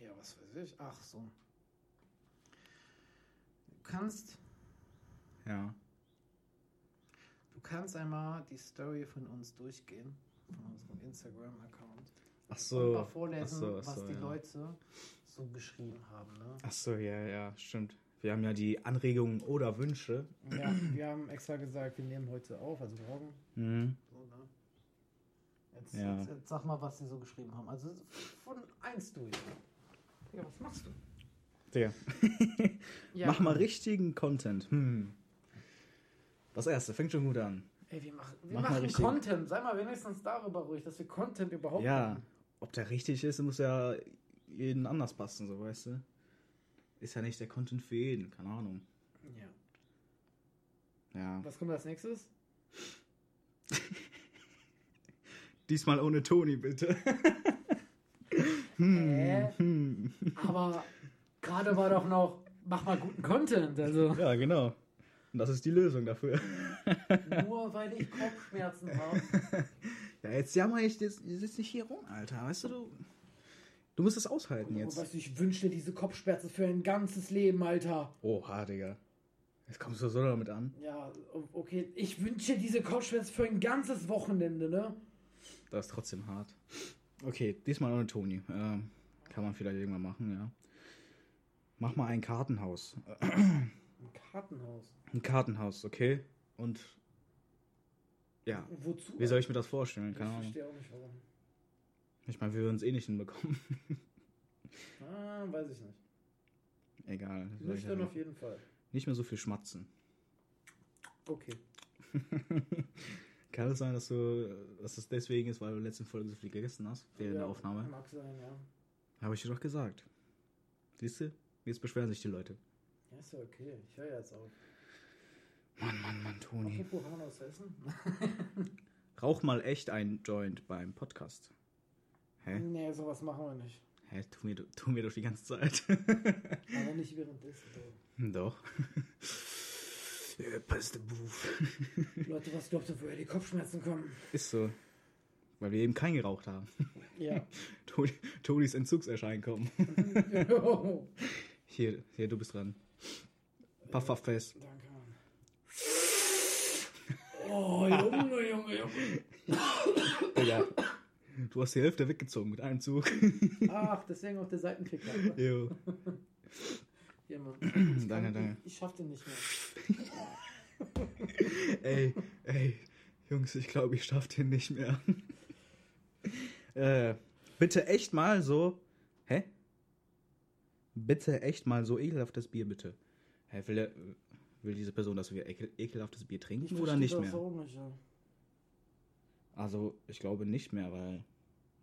Ja, was weiß ich. Ach so. Du kannst, Ja. du kannst einmal die Story von uns durchgehen. Von unserem Instagram-Account. Ach so. mal vorlesen, Ach so, ach was so, die ja. Leute so geschrieben haben. Ne? Ach so, ja, ja, stimmt. Wir haben ja die Anregungen oder Wünsche. Ja, wir haben extra gesagt, wir nehmen heute auf, also morgen. Mhm. So, ne? jetzt, Ja. jetzt, jetzt sag mal, was sie so geschrieben haben. Also von 1 durch. Ja, was machst du? Digga, Ja, mach mal richtigen Content. Hm. Das erste, fängt schon gut an. Ey, wir machen, wir Mach machen. Content. Sei mal wenigstens darüber ruhig, dass wir Content überhaupt Ja, machen. ob der richtig ist, muss ja jeden anders passen, so weißt du. Ist ja nicht der Content für jeden, keine Ahnung. Ja. Ja. Was kommt als nächstes? Diesmal ohne Toni, bitte. Hm. Aber gerade war doch noch, mach mal guten Content. Also Ja, genau. Und das ist die Lösung dafür. Nur weil ich Kopfschmerzen habe. Ja, jetzt jammer ich jetzt, jetzt nicht hier rum, Alter. Weißt du, du, du musst das aushalten jetzt. Weißt du, ich wünsche dir diese Kopfschmerzen für ein ganzes Leben, Alter. Oha, Digga. Jetzt kommst du so damit an. Ja, okay. Ich wünsche dir diese Kopfschmerzen für ein ganzes Wochenende, ne? Das ist trotzdem hart. Okay, diesmal ohne Toni. Ähm, kann man vielleicht irgendwann machen, ja. Mach mal ein Kartenhaus. Ein Kartenhaus. Ein Kartenhaus, okay? Und ja, Wozu? wie soll ich mir das vorstellen? ich Keine Ahnung. verstehe auch nicht warum. Ich meine, wir würden es eh nicht hinbekommen. Ah, weiß ich nicht. Egal. das ich Nüchtern auf jeden Fall. Nicht mehr so viel schmatzen. Okay. Kann es sein, dass du, dass es deswegen ist, weil du in der letzten Folge so viel gegessen hast, während ja, der Aufnahme? Mag sein, ja. Habe ich dir doch gesagt. Siehst du? Jetzt beschweren sich die Leute. Ja, ist ja okay. Ich höre jetzt auf. Mann, Mann, Mann, Toni. Apropos haben wir noch was zu essen? Rauch mal echt ein Joint beim Podcast. Hä? Nee, sowas machen wir nicht. Hä? Tu mir, tu mir doch die ganze Zeit. Aber nicht währenddessen. Bro. doch. Ja, Passt der Buff. Leute, was glaubt ihr, woher die Kopfschmerzen kommen? Ist so. Weil wir eben kein geraucht haben. Ja. Toni- Tonis Entzugserscheinen kommen. Jo. Hier, hier, du bist dran. Puff, puff, fest. Danke. Oh, Junge, Junge, Junge. Digga. Du hast die Hälfte weggezogen mit einem Zug. Ach, deswegen auch der Seitenficker. Jo. Hier, Mann. Danke, danke. Ich schaff den nicht mehr. Ey, ey, Jungs, ich glaube, ich schaff den nicht mehr. äh, bitte echt mal so. Hä? Bitte echt mal so ekelhaftes Bier, bitte. Hä, will, der, will diese Person, dass wir ekel, ekelhaftes Bier trinken Ich oder nicht mehr? auch nicht, ja. Also, ich glaube nicht mehr, weil.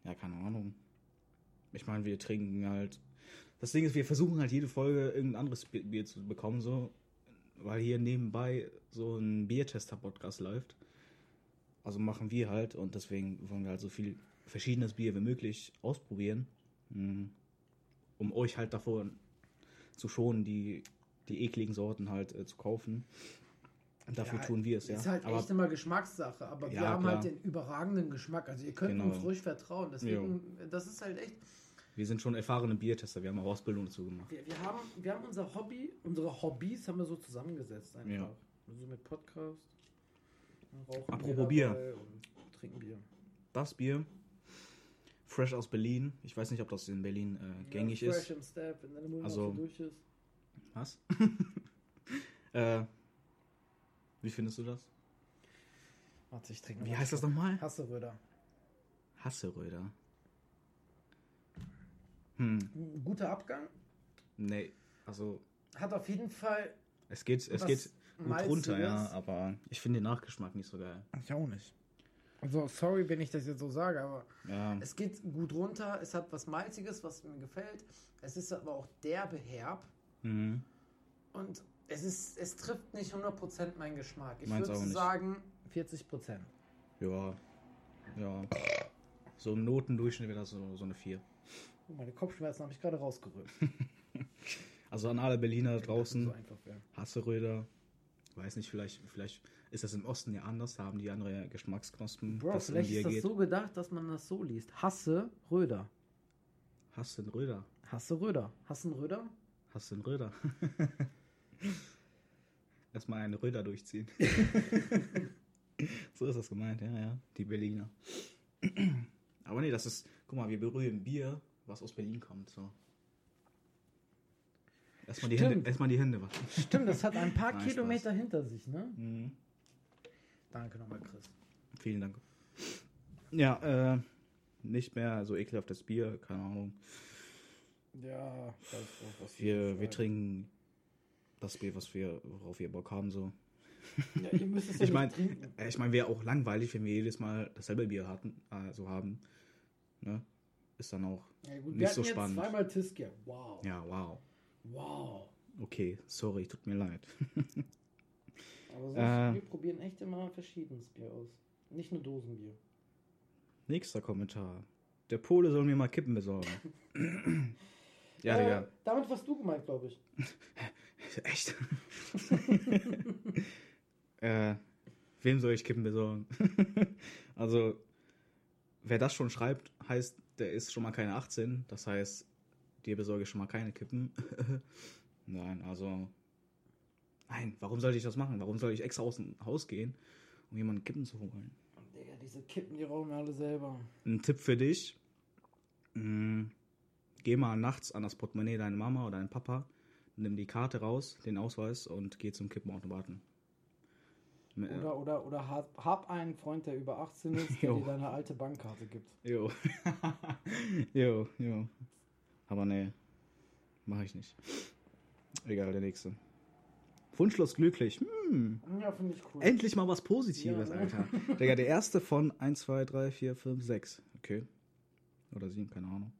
Ja, keine Ahnung. Ich meine, wir trinken halt. Das Ding ist, wir versuchen halt jede Folge irgendein anderes Bier, zu bekommen, so. Weil hier nebenbei so ein Biertester-Podcast läuft. Also machen wir halt und deswegen wollen wir halt so viel verschiedenes Bier wie möglich ausprobieren. mm, Um euch halt davor zu schonen, die, die ekligen Sorten halt äh, zu kaufen. Dafür tun wir es, ja. Ist halt Aber echt immer Geschmackssache, aber wir Ja, haben klar. halt den überragenden Geschmack. Also ihr könnt Genau. uns ruhig vertrauen. Deswegen, das ist halt echt. wir sind schon erfahrene Biertester, wir haben auch Ausbildung dazu gemacht. Wir, wir, haben, wir haben unser Hobby, unsere Hobbys haben wir so zusammengesetzt einfach. Ja. Also mit Podcast. Rauchen Apropos Bier. Und trinken Bier. Das Bier, fresh aus Berlin. Ich weiß nicht, ob das in Berlin äh, gängig ja, ist. Fresh im Step, wenn deine Mutter Also- durch ist. Was? äh, wie findest du das? Warte, ich trinke Wie heißt das nochmal? Hasseröder. Hasseröder. Hm, guter Abgang. nee, also Hat auf jeden Fall. es geht, es geht gut Malziges. runter, ja, aber ich finde den Nachgeschmack nicht so geil. Ich auch nicht. Also, sorry, wenn ich das jetzt so sage, aber Ja, es geht gut runter. Es hat was Malziges, was mir gefällt. Es ist aber auch derbe herb. Mhm. Und es ist, es trifft nicht 100% meinen Geschmack. Ich Meins würde auch nicht. sagen 40%. ja, ja. So im Notendurchschnitt wäre das so, so eine 4. Oh, meine Kopfschmerzen habe ich gerade rausgerührt. Also an alle Berliner draußen, So einfach. Hasseröder, weiß nicht, vielleicht, vielleicht ist das im Osten ja anders, da haben die andere Geschmacksknospen, Bro, um vielleicht ist das geht. so gedacht, dass man das so liest. Hasse Röder. Hassen Röder, Hasse Röder. Hassen Röder? Hassen Röder. Erstmal eine Röder durchziehen. so ist das gemeint, ja, ja, die Berliner. Aber nee, das ist, guck mal, wir berühren Bier, was aus Berlin kommt, so. Erstmal die, Stimmt. Hände, erstmal die Hände waschen. Stimmt, das hat ein paar Nein, Kilometer hinter sich, ne? Mhm. Danke nochmal, Chris. Vielen Dank. Ja, äh, nicht mehr so ekelhaftes Bier, keine Ahnung. Ja, ich weiß auch, was Wir, wir trinken das Bier, was wir, worauf wir Bock haben, so. Ja, ihr müsst es ja Ich meine, trinken. ich meine, wäre auch langweilig, wenn wir jedes Mal dasselbe Bier hatten, also haben. Ne? Ist dann auch, Ja, gut, nicht so spannend. zweimal Tiskia. Wow. ja, wow. Wow. Okay, sorry, tut mir leid. Aber sonst, Äh. wir probieren echt immer verschiedenes Bier aus. Nicht nur Dosenbier. Nächster Kommentar. Der Pole soll mir mal Kippen besorgen. ja, äh, Digga. Damit warst du gemeint, glaube ich. Echt? äh, wem soll ich Kippen besorgen? also, wer das schon schreibt, heißt, der ist schon mal keine 18. Das heißt, dir besorge ich schon mal keine Kippen. Nein, also. Nein, warum sollte ich das machen? Warum soll ich extra aus dem Haus gehen, um jemanden Kippen zu holen? Digga, diese Kippen, die rauchen wir alle selber. Ein Tipp für dich. Mm, Geh mal nachts an das Portemonnaie deiner Mama oder deinem Papa, nimm die Karte raus, den Ausweis und geh zum Kippenautomaten. Mit- Oder, oder, oder hab, hab einen Freund, der über 18 ist, der Jo. dir deine alte Bankkarte gibt. Jo. jo, jo. Aber nee, mache ich nicht. Egal, der nächste. Wunschlos glücklich. Hm. Ja, finde ich cool. Endlich mal was Positives, Ja, ne? Alter. Digga, der erste von 1, 2, 3, 4, 5, 6. Okay. Oder 7, keine Ahnung.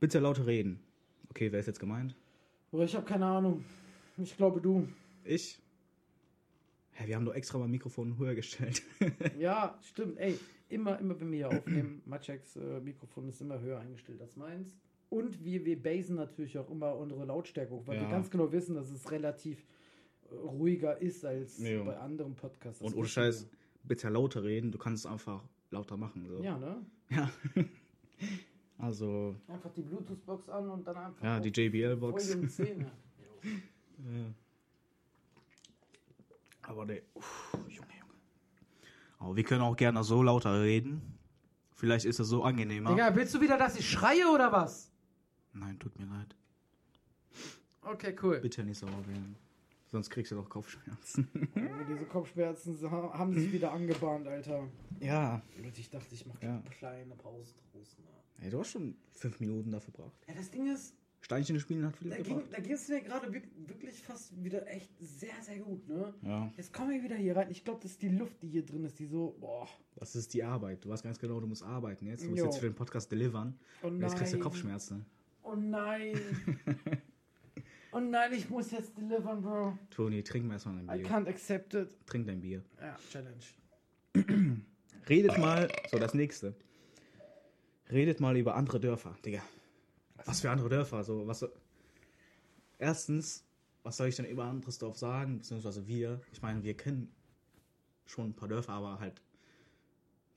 Bitte laute reden. Okay, wer ist jetzt gemeint? Ich habe keine Ahnung. Ich glaube du. Ich? Hä, wir haben doch extra mal Mikrofon höher gestellt. Ja, stimmt. Ey, immer, immer wenn wir hier aufnehmen, Macheks äh, Mikrofon ist immer höher eingestellt als meins. Und wir, wir basen natürlich auch immer unsere Lautstärke hoch, weil wir Ja. ganz genau wissen, dass es relativ äh, ruhiger ist als Jo. bei anderen Podcasts. Das Und ohne Scheiß, bitte lauter reden. Du kannst es einfach lauter machen. So. wir. Ja, ne? Ja. also, Einfach die Bluetooth-Box an und dann einfach. ja, die JBL-Box. Volume 10. ja. Aber der. Junge, Junge. Aber wir können auch gerne so lauter reden. Vielleicht ist das so angenehmer. Digga, willst du wieder, dass ich schreie oder was? Nein, tut mir leid. Okay, cool. Bitte nicht sauer werden. Sonst kriegst du doch Kopfschmerzen. Ja, Diese Kopfschmerzen ha- haben sich wieder angebahnt, Alter. ja. Leute, ich dachte, ich mache Ja. kleine Pause draußen. Ey, du hast schon fünf Minuten dafür verbracht. Ja, das Ding ist, Steinchen spielen hat viel da ging gebracht. da ging es mir gerade wirk- wirklich fast wieder echt sehr, sehr gut, ne? Ja. Jetzt kommen wir wieder hier rein. Ich glaube, das ist die Luft, die hier drin ist, die so, boah, Das ist die Arbeit. Du weißt ganz genau, du musst arbeiten jetzt. Du musst Jo. jetzt für den Podcast delivern. oh Und jetzt kriegst du nein. Kopfschmerzen. Oh nein. oh nein, ich muss jetzt delivern, Bro. Toni, trink mal erstmal I dein Bier. can't accept it. Trink dein Bier. Ja, Challenge. Redet mal, so das nächste. Redet mal über andere Dörfer, Digga. Was für andere Dörfer? So, was. Erstens, was soll ich denn über anderes Dorf sagen? Beziehungsweise wir. Ich meine, wir kennen schon ein paar Dörfer, aber halt,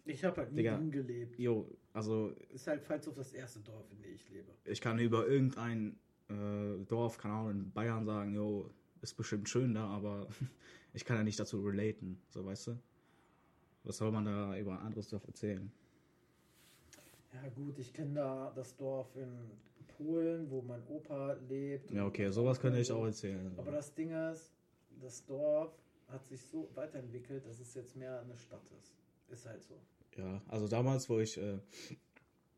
Ich habe halt nie Digga. gelebt. jo, also Ist halt Pfalzdorf das erste Dorf, in dem ich lebe. ich kann über irgendein äh, Dorf, keine Ahnung, in Bayern sagen, jo, ist bestimmt schön da, aber ich kann ja nicht dazu relaten, so weißt du? Was soll man da über ein anderes Dorf erzählen? Ja gut, ich kenne da das Dorf in Polen, wo mein Opa lebt. Ja, okay, sowas könnte ich auch erzählen. Aber das Ding ist, das Dorf hat sich so weiterentwickelt, dass es jetzt mehr eine Stadt ist. Ist halt so. Ja, also damals, wo ich äh,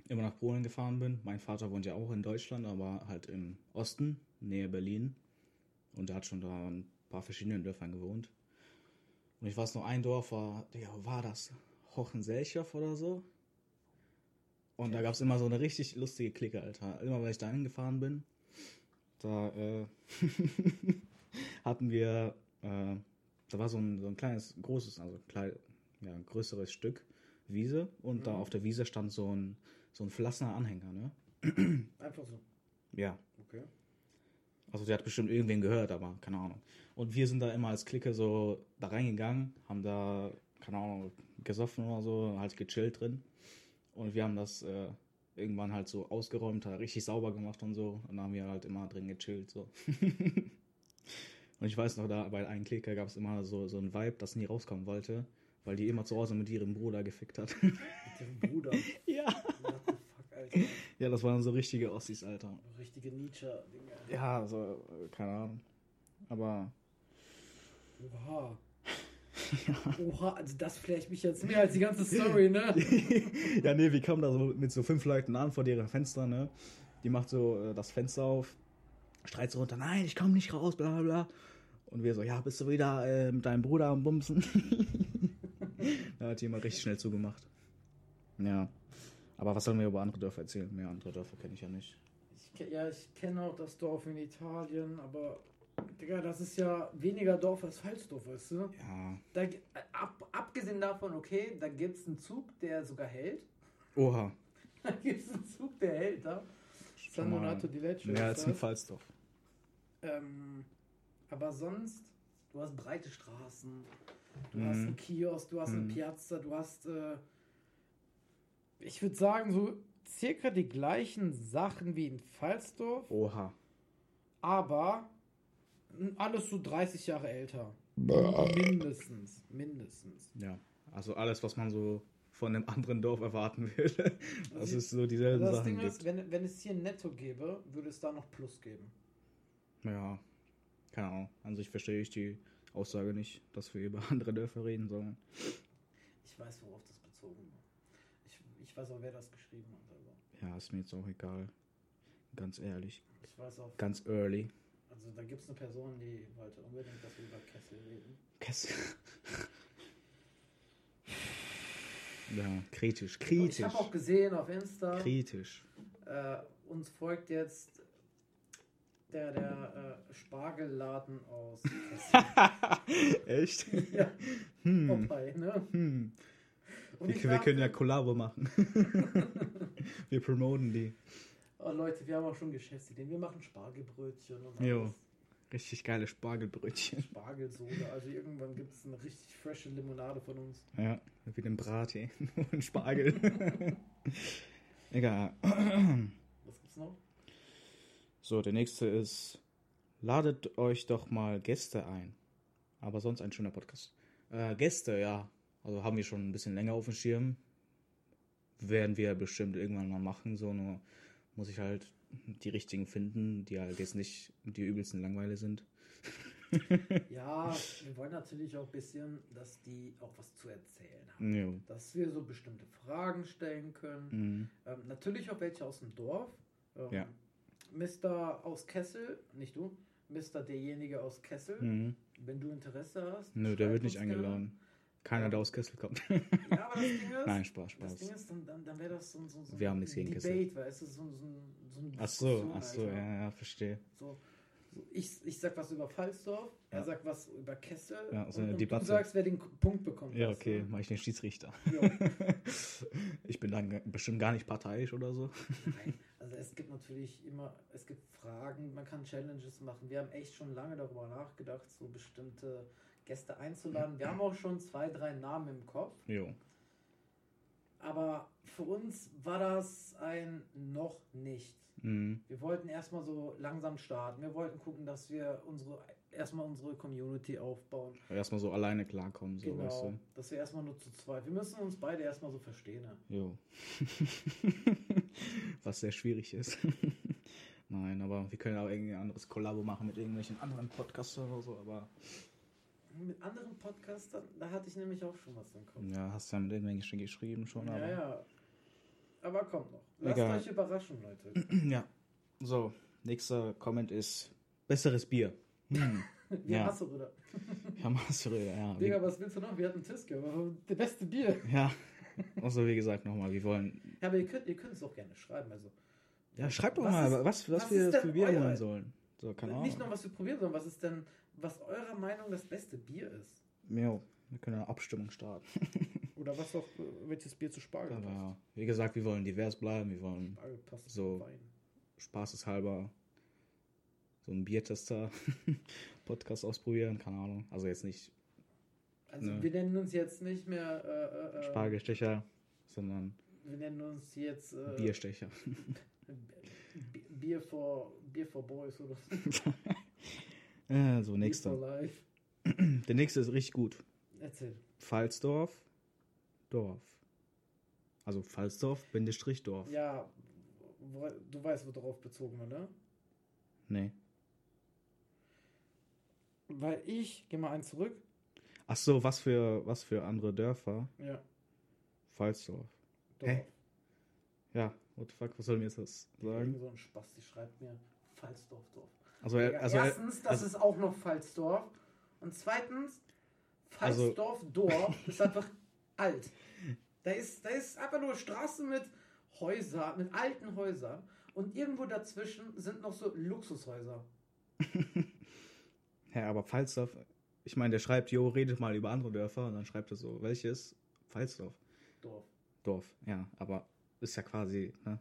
immer nach Polen gefahren bin, mein Vater wohnt ja auch in Deutschland, aber halt im Osten, nähe Berlin. Und er hat schon da ein paar verschiedenen Dörfern gewohnt. Und ich weiß noch, ein Dorf war, ja, war das? Hochenselchow oder so? Und da gab es immer so eine richtig lustige Clique, Alter. Immer, wenn ich da hingefahren bin, da äh, hatten wir, äh, da war so ein, so ein kleines, großes, also klein, ja, ein größeres Stück Wiese und da auf der Wiese stand so ein, so ein verlassener Anhänger, ne? Einfach so. Ja. Okay. Also der hat bestimmt irgendwen gehört, aber keine Ahnung. Und wir sind da immer als Clique so da reingegangen, haben da, keine Ahnung, gesoffen oder so, halt gechillt drin. Und wir haben das äh, irgendwann halt so ausgeräumt, halt richtig sauber gemacht und so. Und dann haben wir halt immer drin gechillt, so. und ich weiß noch, da bei einem Clique gab es immer so, so ein Vibe, das nie rauskommen wollte, weil die immer zu Hause mit ihrem Bruder gefickt hat. Mit dem Bruder. ja. What the fuck, Alter. Ja, das waren so richtige Ossis, Alter. Richtige Nietzsche-Dinger. Ja, so, äh, keine Ahnung. Aber Oha. Oha, also das flasht mich jetzt mehr als die ganze Story, ne? ja, nee, wir kamen da so mit so fünf Leuten an vor deren Fenster, ne? Die macht so äh, das Fenster auf, streit so runter, nein, ich komme nicht raus, bla bla bla. Und wir so, ja, bist du wieder äh, mit deinem Bruder am Bumsen? da hat die immer richtig schnell zugemacht. Ja. Aber was sollen wir über andere Dörfer erzählen? Mehr andere Dörfer kenne ich ja nicht. Ich, ja, ich kenne auch das Dorf in Italien, aber Digga, das ist ja weniger Dorf als Pfalzdorf, weißt du? Ja. Da, ge- ab, abgesehen davon, okay, da gibt es einen Zug, der sogar hält. Oha. Da gibt es einen Zug, der hält da. San Donato di Lecce. Mehr ist als ein das. Pfalzdorf. Ähm, aber sonst, du hast breite Straßen, du Mhm. hast einen Kiosk, du hast eine Mhm. Piazza, du hast, äh, ich würde sagen, so circa die gleichen Sachen wie in Pfalzdorf, Oha. aber alles so 30 Jahre älter. Mindestens, mindestens. Ja. Also alles, was man so von einem anderen Dorf erwarten würde. Das Also- ist so dieselben Das Sachen Ding gibt. ist, wenn, wenn es hier ein Netto gäbe, würde es da noch Plus geben. Ja, keine Ahnung. An sich verstehe ich die Aussage nicht, dass wir über andere Dörfer reden sollen. Ich weiß, worauf das bezogen war. Ich, ich weiß auch, wer das geschrieben hat, aber Ja, ist mir jetzt auch egal. Ganz ehrlich. ich weiß auch, Ganz early. Also da gibt es eine Person, die wollte unbedingt, dass wir über Kessel reden. Kessel. ja, kritisch. Ich Kritisch. habe auch gesehen auf Insta, Kritisch. äh, uns folgt jetzt der, der äh, Spargelladen aus Kessel. Echt? ja, Hm. Popeye, ne? Hm. Wir, ich wir können ja Kollabo machen. wir promoten die. Oh Leute, wir haben auch schon Geschäftsideen. Wir machen Spargelbrötchen und Jo. alles. Richtig geile Spargelbrötchen. Spargelsoße. Also irgendwann gibt es eine richtig frische Limonade von uns. Ja, wie den Brattee. und Spargel. Egal. Was gibt's noch? So, der nächste ist, ladet euch doch mal Gäste ein. Aber sonst ein schöner Podcast. Äh, Gäste, ja. Also haben wir schon ein bisschen länger auf dem Schirm. Werden wir bestimmt irgendwann mal machen. So, nur muss ich halt die richtigen finden, die halt jetzt nicht die übelsten Langweile sind. Ja, wir wollen natürlich auch ein bisschen, dass die auch was zu erzählen haben. Jo. Dass wir so bestimmte Fragen stellen können. Mhm. Ähm, natürlich auch welche aus dem Dorf. Ähm, Ja. Mr. aus Kessel, nicht du, Mr. derjenige aus Kessel. Mhm. Wenn du Interesse hast. Nö, der wird nicht eingeladen. Keiner, der aus Kessel kommt. Ja, aber das Ding ist, Nein, Spaß, das Ding Spaß. ist, dann, dann, dann wäre das so, so, so Wir haben nichts gegen Debate, Kessel. weißt du, so, so, so eine Ach so, ach so, ja, ja, verstehe. So, so ich, ich sag was über Pfalzdorf, er Ja. sagt was über Kessel Ja, so und, eine und Debatte. du sagst, wer den Punkt bekommt. Ja, okay, du? mache ich den Schiedsrichter. Ich bin dann bestimmt gar nicht parteiisch oder so. Nein, also es gibt natürlich immer, es gibt Fragen, man kann Challenges machen. Wir haben echt schon lange darüber nachgedacht, so bestimmte Gäste einzuladen. Wir haben auch schon zwei, drei Namen im Kopf. Jo. Aber für uns war das ein noch nicht. Mhm. Wir wollten erstmal so langsam starten. Wir wollten gucken, dass wir unsere erstmal unsere Community aufbauen. Erstmal so alleine klarkommen, so genau. weißt du. Dass wir erstmal nur zu zweit. Wir müssen uns beide erstmal so verstehen. Ne? Jo. Was sehr schwierig ist. Nein, aber wir können auch irgendwie ein anderes Kollabo machen mit irgendwelchen anderen Podcastern oder so, aber Mit anderen Podcastern, da hatte ich nämlich auch schon was im Kopf. ja, hast ja mit irgendwelchen geschrieben schon, Ja, aber. ja. Aber kommt noch. Lasst Egal. euch überraschen, Leute. Ja. So, nächster Comment ist besseres Bier. Hm. Wir Ja. hassen, oder? Ja, Masterrede, ja. Digga, was willst du noch? Wir hatten Tiske, aber der beste Bier. ja. Also wie gesagt nochmal, wir wollen. Ja, aber ihr könnt ihr könnt es auch gerne schreiben. Also Ja, schreibt doch Was mal, ist- was, was, was wir für Bier holen sollen. So, keine Ahnung. nicht nur was wir probieren, sondern was ist denn, was eurer Meinung das beste Bier ist? Ja, wir können eine Abstimmung starten. Oder was auch, welches Bier zu Spargel Aber passt. wie gesagt, wir wollen divers bleiben, wir wollen Spargel passt So. Wein. spaßeshalber so einen Biertester-Podcast ausprobieren, keine Ahnung. Also jetzt nicht Also Ne. wir nennen uns jetzt nicht mehr äh, äh, äh, Spargelstecher, sondern Wir nennen uns jetzt äh, Bierstecher. Bier for Bier for Boys oder so. Äh, so, nächster. Der nächste ist richtig gut. Erzähl. Pfalzdorf, Dorf. Also Pfalzdorf, Bindestrich Dorf. Ja, du weißt, worauf bezogen war, ne? Nee. Weil ich, geh mal eins zurück. Ach so, was für, was für andere Dörfer? Ja, Pfalzdorf. Dorf. Hä? Ja, what the fuck, was soll mir jetzt das Irgend sagen? so ein Spaß, die schreibt mir Pfalzdorf, Dorf. Also, also, er- Erstens, das also- ist auch noch Pfalzdorf. Und zweitens, Also- Pfalzdorf, Dorf ist einfach alt. Da ist, da ist einfach nur Straßen mit Häusern, mit alten Häusern. Und irgendwo dazwischen sind noch so Luxushäuser. Hä, aber Pfalzdorf, ich meine, der schreibt, jo, redet mal über andere Dörfer und dann schreibt er so, welches? Pfalzdorf. Dorf. Dorf, ja, aber ist ja quasi, ne?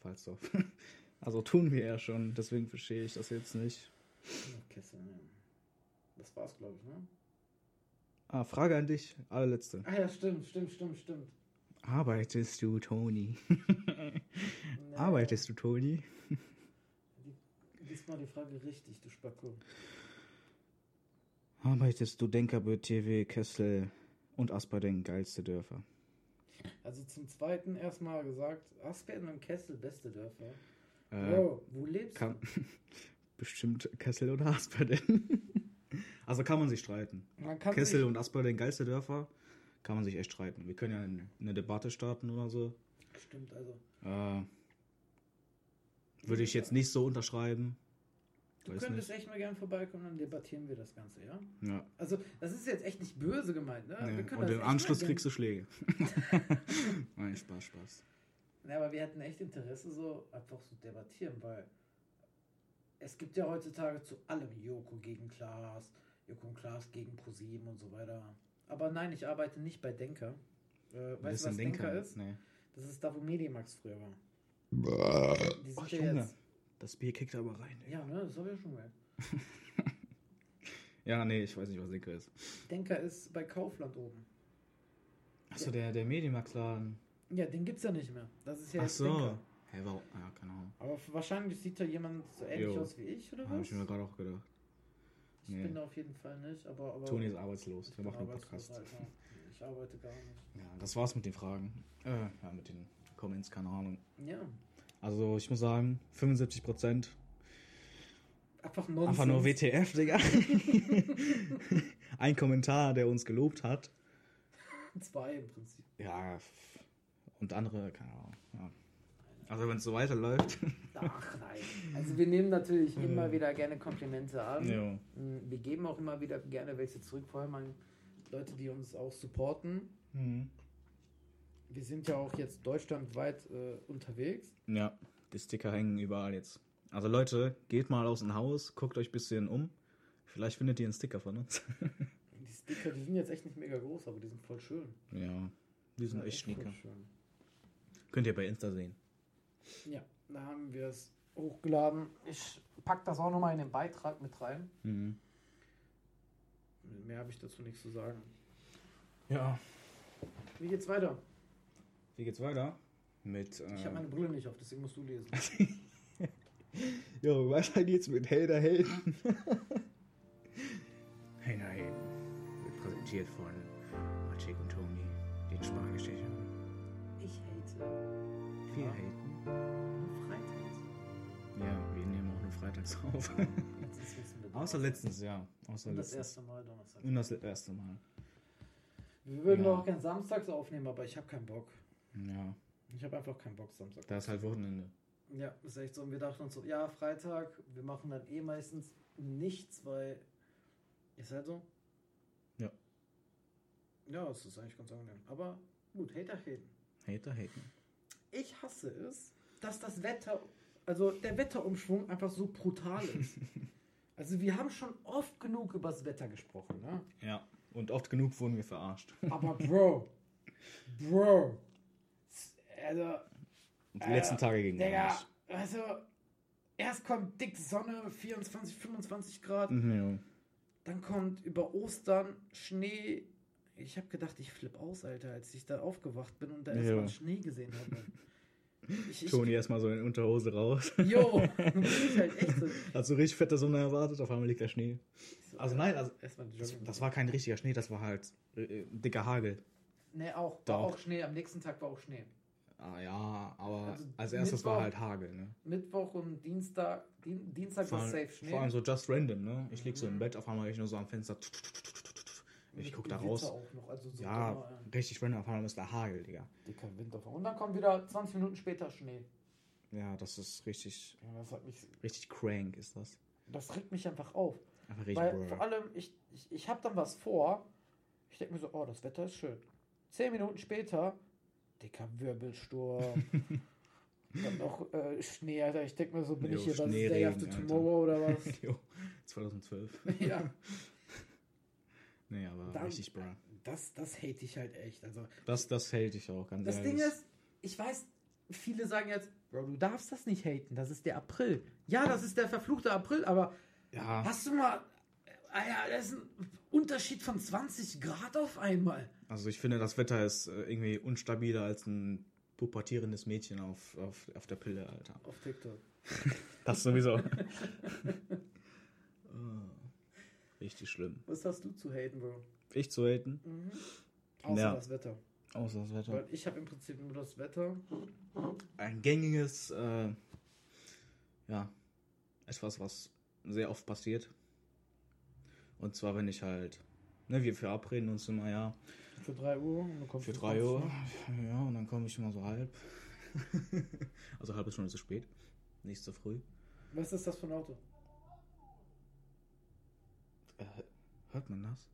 Pfalzdorf. Also tun wir ja schon, deswegen verstehe ich das jetzt nicht. Kessel, ja. Das war's, glaube ich, ne? Ah, Frage an dich, allerletzte. Ah ja, stimmt, stimmt, stimmt, stimmt. Arbeitest du, Toni? Nee, Arbeitest du, Toni? Diesmal die Frage richtig, du Spacko. Arbeitest du Denkerbö, TV, Kessel und Asperding, geilste Dörfer? Also zum zweiten erstmal gesagt, Asperden und Kessel, beste Dörfer. Äh, Bro, wo lebst kann, bestimmt Kessel oder Asperding. also kann man sich streiten. du? Man Kessel sich, und Asperding, geilste Dörfer, kann man sich echt streiten. Wir können ja eine, eine Debatte starten oder so. Stimmt, also. Äh, würde ich jetzt nicht so unterschreiben. Du Weiß könntest nicht. echt mal gern vorbeikommen, dann debattieren wir das Ganze, ja? Ja. Also, das ist jetzt echt nicht böse gemeint, ne? Nee. Und im Anschluss kriegst du Schläge. Nein, Spaß, Spaß. Ja, aber wir hätten echt Interesse, so einfach so debattieren, weil es gibt ja heutzutage zu allem Joko gegen Klaas, Joko und Klaas gegen ProSieben und so weiter. Aber nein, ich arbeite nicht bei Denker. Äh, Was weißt du, was ein Denker ist? Nee. Das ist da, wo Medimax früher war. Die sind ja Junge. jetzt. Das Bier kickt aber rein. Ey. Ja, ne, das habe ich ja schon gehört. Ja, nee, ich weiß nicht, was Denker ist. Denker ist bei Kaufland oben. Achso, der, der Medimax-Laden. Ja, den gibt's ja nicht mehr. Das ist ja Ach so. Hä, warum? Ja, keine Ahnung. Aber wahrscheinlich sieht da jemand so ähnlich Jo. aus wie ich, oder was? ich mir gerade auch gedacht. Ich Nee. bin da auf jeden Fall nicht, aber. aber Toni ist arbeitslos. Wir machen einen Podcast. Alter. Ich arbeite gar nicht. Ja, das war's mit den Fragen. Äh, ja, mit den Comments, keine Ahnung. Ja. Also, ich muss sagen, 75 Prozent. Einfach Nonsens. Einfach nur WTF, Digga. Ein Kommentar, der uns gelobt hat. Zwei im Prinzip. Ja, und andere, keine Ahnung. Ja. Also, wenn es so weiterläuft. Ach nein. Also wir nehmen natürlich immer wieder gerne Komplimente an. jo. Mm, Wir geben auch immer wieder gerne welche zurück, vor allem an Leute, die uns auch supporten. Mhm. Wir sind ja auch jetzt deutschlandweit äh, unterwegs. Ja, die Sticker hängen überall jetzt. Also, Leute, geht mal aus dem Haus, guckt euch ein bisschen um. Vielleicht findet ihr einen Sticker von uns. Die Sticker, die sind jetzt echt nicht mega groß, aber die sind voll schön. ja, die sind Ja, echt voll schnieke. schön. Könnt ihr bei Insta sehen. Ja, Da haben wir es hochgeladen. Ich pack das auch nochmal in den Beitrag mit rein. Mhm. Mehr habe ich dazu nichts zu sagen. Ja. Wie geht's weiter? Wie geht's weiter? Mit. Äh, Ich habe meine Brille nicht auf, deswegen musst du lesen. Jo, weiter geht's mit Hater Helden. Hater Helden wird präsentiert von Machik und Toni, den Spargeschichte. Haten. Nur freitags. Ja, wir nehmen auch nur freitags auf. Außer letztens, ja. Außer Und das letztens. erste Mal Donnerstag. Und das erste Mal. Wir würden Ja. auch gern samstags aufnehmen, aber ich habe keinen Bock. Ja, Ich habe einfach keinen Bock Samstag. da ist halt Wochenende. Ja, ist echt so. Und wir dachten uns so, ja, Freitag, wir machen dann eh meistens nichts, weil ist halt so. Ja. Ja, es ist eigentlich ganz angenehm. Aber gut, Hater haten. Hater haten. Ich hasse es, dass das Wetter, also der Wetterumschwung einfach so brutal ist. also wir haben schon oft genug über das Wetter gesprochen, ne? Ja, und oft genug wurden wir verarscht. Aber Bro, Bro, also die Äh, letzten Tage gingen Digga, also erst kommt dick Sonne, 24, 25 Grad, Mhm, jo. dann kommt über Ostern Schnee. Ich habe gedacht, ich flipp aus, Alter, als ich da aufgewacht bin und da Ja. erstmal Schnee gesehen habe. Ich, ich, Toni erstmal so in Unterhose raus. Jo, halt echt so. Hat so richtig fette Sonne erwartet, auf einmal liegt der Schnee. so Also nein, also das, das war kein richtiger Schnee, das war halt äh, dicker Hagel. Nee, auch, Doch. war auch Schnee. Am nächsten Tag war auch Schnee. Ah, ja, aber Also als erstes war Mittwoch- halt Hagel, ne? Mittwoch und Dienstag, Dien, Dienstag war safe Schnee. vor allem so just random, ne? Ich lieg so im Mhm. Bett, auf einmal ich nur so am Fenster. Ich guck da raus. Noch, also so Ja, Donner, richtig random, einmal ist da Hagel, Digga. dicker Winter. Und dann kommt wieder 20 Minuten später Schnee. Ja, das ist richtig, Ja, das hat mich richtig crank ist das. Das regt mich einfach auf. Einfach richtig Weil brr. vor allem, ich, ich, ich habe dann was vor. Ich denke mir so, oh, das Wetter ist schön. Zehn Minuten später, dicker Wirbelsturm. dann noch äh, Schnee, Alter. Ich denke mir so, bin Jo, ich hier bei Day After Alter. Tomorrow oder was? Jo, 2012. ja, Nee, aber Dann- richtig brr. das, das hate ich halt echt. Also, Das, das hält ich auch, ganz das ehrlich. Ding ist, ich weiß, viele sagen jetzt, Bro, du darfst das nicht haten. Das ist der April. Ja, das ist der verfluchte April, aber Ja, hast du mal. äh, Ja, das ist ein Unterschied von 20 Grad auf einmal. also ich finde, das Wetter ist äh, irgendwie unstabiler als ein pubertierendes Mädchen auf, auf, auf der Pille, Alter. Auf TikTok. Das sowieso. Richtig schlimm. Was hast du zu haten, Bro? Ich zu haten, Außer Ja. das Wetter. außer das Wetter. Weil ich habe im Prinzip nur das Wetter. Ein gängiges, äh, ja, etwas, was sehr oft passiert. Und zwar, wenn ich halt, ne, wir verabreden uns immer, ja, Für 3 Uhr. Und dann kommst für du drei raus, Uhr. ne? Ja, und dann komme ich immer so halb. also halbe Stunde zu spät. Nicht so früh. Was ist das für ein Auto? Äh, hört man das?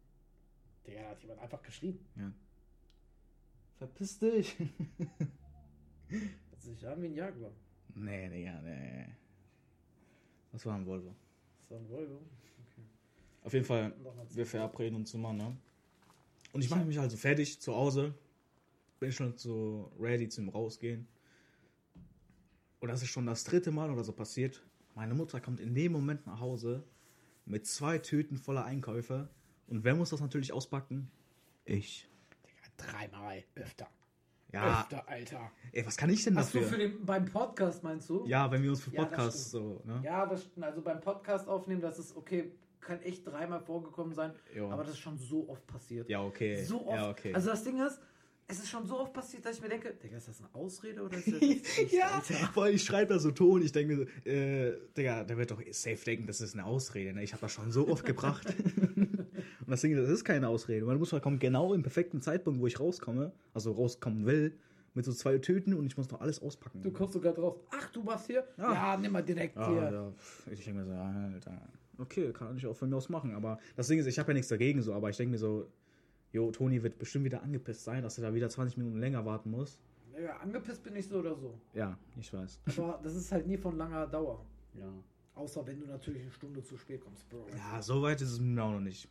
Digga, da hat jemand einfach geschrieben. Ja. Verpiss dich. Hört sich an wie ein Jaguar. Nee, Digga, nee. Das war ein Volvo. Das war ein Volvo. Okay. Auf jeden Fall, wir verabreden uns immer, ne? Und ich mache mich also fertig zu Hause. Bin schon so ready zum Rausgehen. Und das ist schon das dritte Mal oder so passiert. Meine Mutter kommt in dem Moment nach Hause mit zwei Tüten voller Einkäufe. Und wer muss das natürlich auspacken? Ich. Digga, dreimal. Öfter. Ja, Öfter, Alter. ey, was kann ich denn Hast du dafür? für den, beim Podcast meinst du? ja, wenn wir uns für Ja, Podcasts so, ne? Ja, das stimmt. Also beim Podcast aufnehmen, das ist okay. Kann echt dreimal vorgekommen sein. Jo. Aber das ist schon so oft passiert. Ja, okay. So oft. Ja, okay. Also das Ding ist, es ist schon so oft passiert, dass ich mir denke, Digga, ist das eine Ausrede oder ist das echt, ja, Alter? vor allem ich schreibe da so Ton, ich denke mir so, äh, Digga, der wird doch safe denken, das ist eine Ausrede, ne? Ich habe das schon so oft gebracht. Und das Ding ist, das ist keine Ausrede. Man muss halt kommen genau im perfekten Zeitpunkt, wo ich rauskomme, also rauskommen will, mit so zwei Tüten und ich muss noch alles auspacken. Du kommst sogar drauf. Ach, du warst hier? Ja. Ja, nimm mal direkt ah, hier. ja, ich denke mir so, Alter, okay, kann ich auch von mir aus machen, aber das Ding ist, ich habe ja nichts dagegen so, aber ich denke mir so, jo, Toni wird bestimmt wieder angepisst sein, dass er da wieder 20 Minuten länger warten muss. Ja, angepisst bin ich so oder so. Ja, ich weiß. Aber das ist halt nie von langer Dauer. Ja. Außer wenn du natürlich eine Stunde zu spät kommst, Bro. Ja, so weit ist es mir auch noch nicht.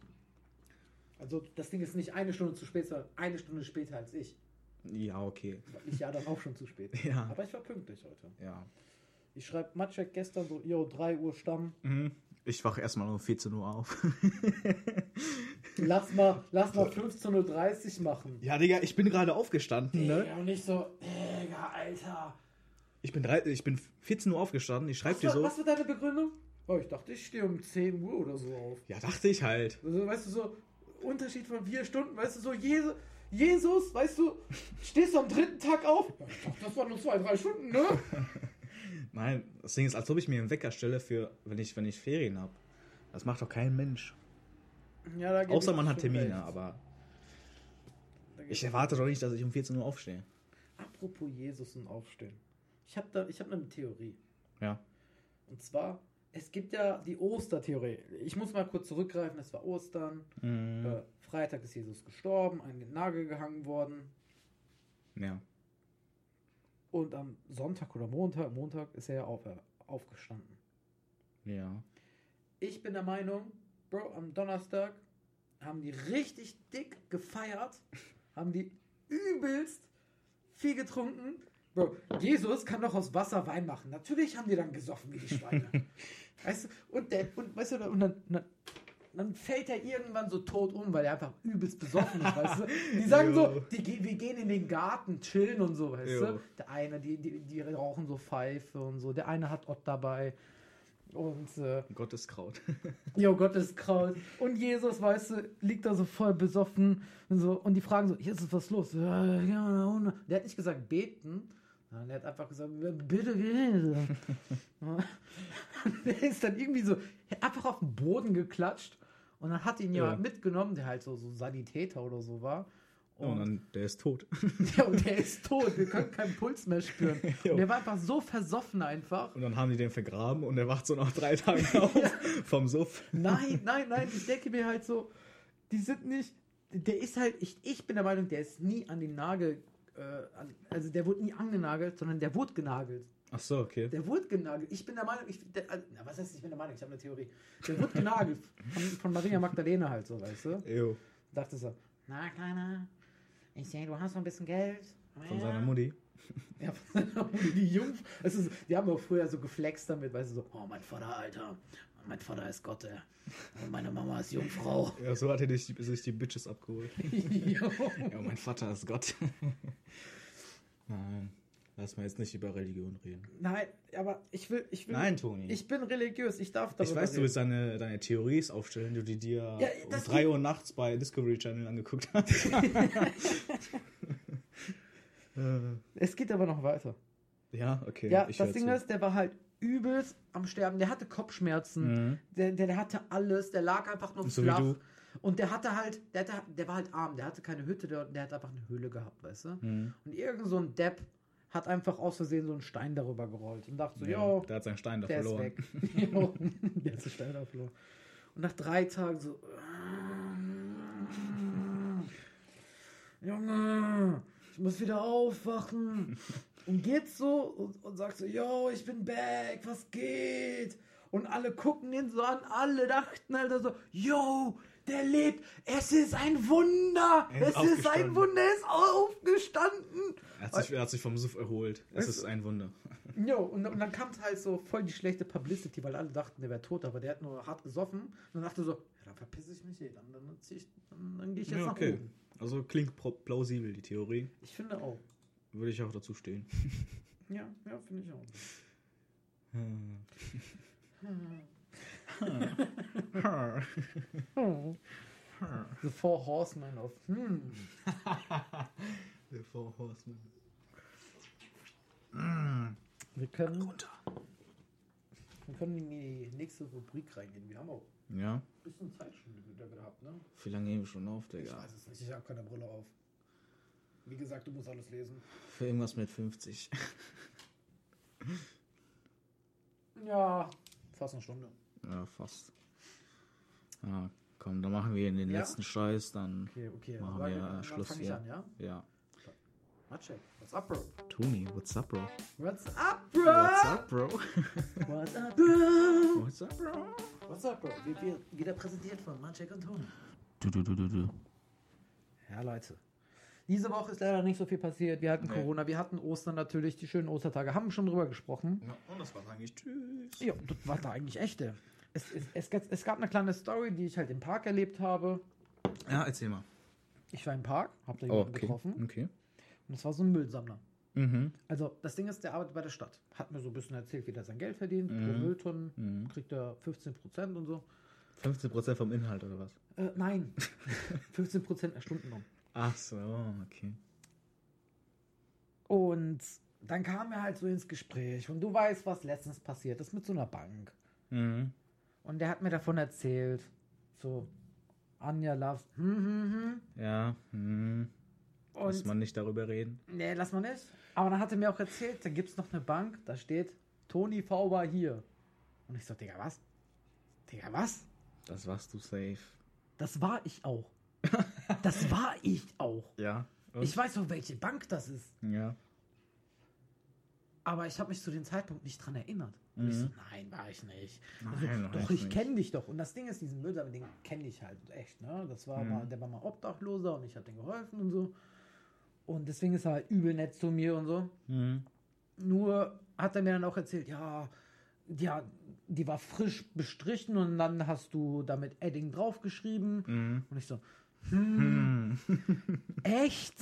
Also das Ding ist nicht eine Stunde zu spät, sondern eine Stunde später als ich. Ja, okay. Ich ja dann auch schon zu spät. Ja. Aber ich war pünktlich heute. Ja. Ich schreibe Matschek gestern so, yo, 3 Uhr Stamm. Mhm. Ich wache erstmal um 14 Uhr auf. Lass mal, lass mal 15.30 Uhr machen. ja, Digga, ich bin gerade aufgestanden, ne? Ja, und nicht so, Digga, Alter. Ich bin, drei, ich bin 14 Uhr aufgestanden. Ich schreibe Was dir war, so. was war deine Begründung? Oh, ich dachte, ich stehe um 10 Uhr oder so auf. Ja, dachte ich halt. Also, weißt du, so Unterschied von vier Stunden, weißt du, so Jesus, Jesus, weißt du, stehst du am dritten Tag auf? Ja, ich dachte, das waren nur zwei, drei Stunden, ne? Nein, das Ding ist, als ob ich mir einen Wecker stelle für, wenn ich, wenn ich Ferien habe. Das macht doch kein Mensch. Ja, Außer man hat Termine, recht. aber ich erwarte doch nicht, dass ich um 14 Uhr aufstehe. Apropos Jesus und Aufstehen. Ich habe da, ich habe eine Theorie. Ja. Und zwar, es gibt ja die Ostertheorie. Ich muss mal kurz zurückgreifen, es war Ostern. Mhm. Äh, Freitag ist Jesus gestorben, an den Nagel gehangen worden. Ja. Und am Sonntag oder Montag, Montag ist er ja auf, äh, aufgestanden. Ja. Ich bin der Meinung, Bro, am Donnerstag haben die richtig dick gefeiert, haben die übelst viel getrunken. Bro, Jesus kann doch aus Wasser Wein machen. Natürlich haben die dann gesoffen wie die Schweine. weißt du, und, der, und, weißt du, und dann, dann, dann fällt er irgendwann so tot um, weil er einfach übelst besoffen ist, weißt du. Die sagen so, die, wir gehen in den Garten, chillen und so, weißt Jo. du. Der eine, die, die, die rauchen so Pfeife und so. Der eine hat Ott dabei. Und äh, Gotteskraut. Jo, Gotteskraut. Und Jesus, weißt du, liegt da so voll besoffen. Und, so, und die fragen so, Jesus, was ist los? Ja, ja, Der hat nicht gesagt beten. sondern Der hat einfach gesagt, bitte geh. der ist dann irgendwie so einfach auf den Boden geklatscht. Und dann hat ihn Ja. jemand mitgenommen, der halt so, so Sanitäter oder so war. Und dann, der ist tot. ja, und der ist tot. Wir können keinen Puls mehr spüren. Und der war einfach so versoffen einfach. Und dann haben die den vergraben und er wacht so nach drei Tagen auf vom Suff. Nein, nein, nein, ich denke mir halt so, die sind nicht, der ist halt, ich, ich bin der Meinung, der ist nie an den Nagel, äh, an, also der wurde nie angenagelt, sondern der wurde genagelt. Ach so, okay. Der wurde genagelt. Ich bin der Meinung, ich, der, also, na, was heißt, ich bin der Meinung, ich habe eine Theorie. Der wurde genagelt. Von, von Maria Magdalena halt so, weißt du? Jo. Dachte so, na, Kleiner, ich sehe, du hast noch ein bisschen Geld. Von seiner Mutti. Ja, von seiner Mutti, die Jungf also, die haben auch früher so geflext damit, weißt du, so, oh, mein Vater, Alter, mein Vater ist Gott, ey. und meine Mama ist Jungfrau. Ja, so hat er sich die, sich die Bitches abgeholt. Ja, mein Vater ist Gott. Nein, lass mal jetzt nicht über Religion reden. Nein, aber ich will, ich will, Nein, Toni. ich bin religiös, ich darf darüber Ich weiß, du reden. willst deine, deine Theories aufstellen, die du dir Ja, um das 3 geht- Uhr nachts bei Discovery Channel angeguckt hast. Es geht aber noch weiter. ja, okay. Ja, das Ding zu. ist, der war halt übelst am Sterben. Der hatte Kopfschmerzen. Mhm. Der, der, hatte alles. Der lag einfach nur So flach. du. Und der hatte halt, der, hatte, der war halt arm. Der hatte keine Hütte, der, der hat einfach eine Höhle gehabt, weißt du? Mhm. Und irgend so ein Depp hat einfach aus Versehen so einen Stein darüber gerollt und dachte so, Ja, jo, der hat seinen Stein da der verloren. ist weg. Der hat den Stein da verloren. Und nach drei Tagen so, Junge, ich muss wieder aufwachen. Und geht so und, und sagt so, yo, ich bin back, was geht? Und alle gucken ihn so an, alle dachten Alter so, yo, der lebt, es ist ein Wunder, Er ist es ist ein. Wunder, er ist aufgestanden. Er hat, sich, er hat sich vom Suff erholt. Es ist ein Wunder. Jo, und, und dann kam es halt so voll die schlechte Publicity, weil alle dachten, der wäre tot, aber der hat nur hart gesoffen. Und dann dachte so, ja, dann verpiss ich mich eh, dann, dann, ich, dann, dann gehe ich jetzt Ja, nach okay. oben. Also klingt plausibel, die Theorie. Ich finde auch. Würde ich auch dazu stehen. Ja, ja, finde ich auch. Hm. The Four Horsemen of, hm. The Four Horsemen. Wir können, Runter. wir können in die nächste Rubrik reingehen. Wir haben auch Ja? ein bisschen Zeit schon wieder gehabt, ne? Wie lange gehen wir schon auf, Ich Digga? weiß es nicht, ich habe keine Brille auf. Wie gesagt, du musst alles lesen. Für irgendwas mit 50. Ja, fast eine Stunde. Ja, fast. Ja, komm, dann machen wir den Ja? letzten Scheiß, dann. Okay, okay. Machen Sag- wir dann Schluss hier. an, ja? Ja. Maciek, what's up, bro? Toni, what's up, bro? What's up, bro? What's up, bro? What's up, bro? what's up, bro? What's up, bro? Wir, wir, wieder präsentiert von Maciek und Toni. Du, du, du, du, du. Ja, Leute. Diese Woche ist leider nicht so viel passiert. Wir hatten Nee. Corona, wir hatten Ostern natürlich, die schönen Ostertage, haben schon drüber gesprochen. Ja, und das war eigentlich tschüss. Ja, das war da eigentlich echte. Es, es, es, gab- es gab eine kleine Story, die ich halt im Park erlebt habe. Ja, erzähl mal. Ich war im Park, hab da jemanden okay. getroffen Okay. und es war so ein Müllsammler. Mhm. Also das Ding ist, der arbeitet bei der Stadt. Hat mir so ein bisschen erzählt, wie der sein Geld verdient. Pro Mhm. Mülltonnen Mhm. kriegt er 15% und so. 15% vom Inhalt oder was? Äh, nein, 15% der Stundenlohn. Ach so, okay. Und dann kam er halt so ins Gespräch und du weißt, was letztens passiert ist mit so einer Bank. Mhm. Und der hat mir davon erzählt, so, Anja loves, hm, hm, hm. Ja, hm. muss Und, man nicht darüber reden. nee, lass mal nicht. Aber dann hat er mir auch erzählt, da gibt es noch eine Bank, da steht, Toni V war hier. Und ich so, Digga, was? Digga, was? Das warst du safe. Das war ich auch. Das war ich auch. Ja. Ich weiß doch, welche Bank das ist. Ja. Aber ich habe mich zu dem Zeitpunkt nicht dran erinnert. Und ich so, nein, war ich nicht. Also, Mhm. Nein, war doch, ich kenne dich doch. Und das Ding ist, diesen Müllsammler, den kenne ich halt echt. Ne? Das war Mhm. mal, der war mal Obdachloser und ich habe dem geholfen und so. Und deswegen ist er halt übel nett zu mir und so. Mhm. Nur hat er mir dann auch erzählt, ja, ja, die war frisch bestrichen und dann hast du damit Edding draufgeschrieben. Mhm. Und ich so, hm, echt?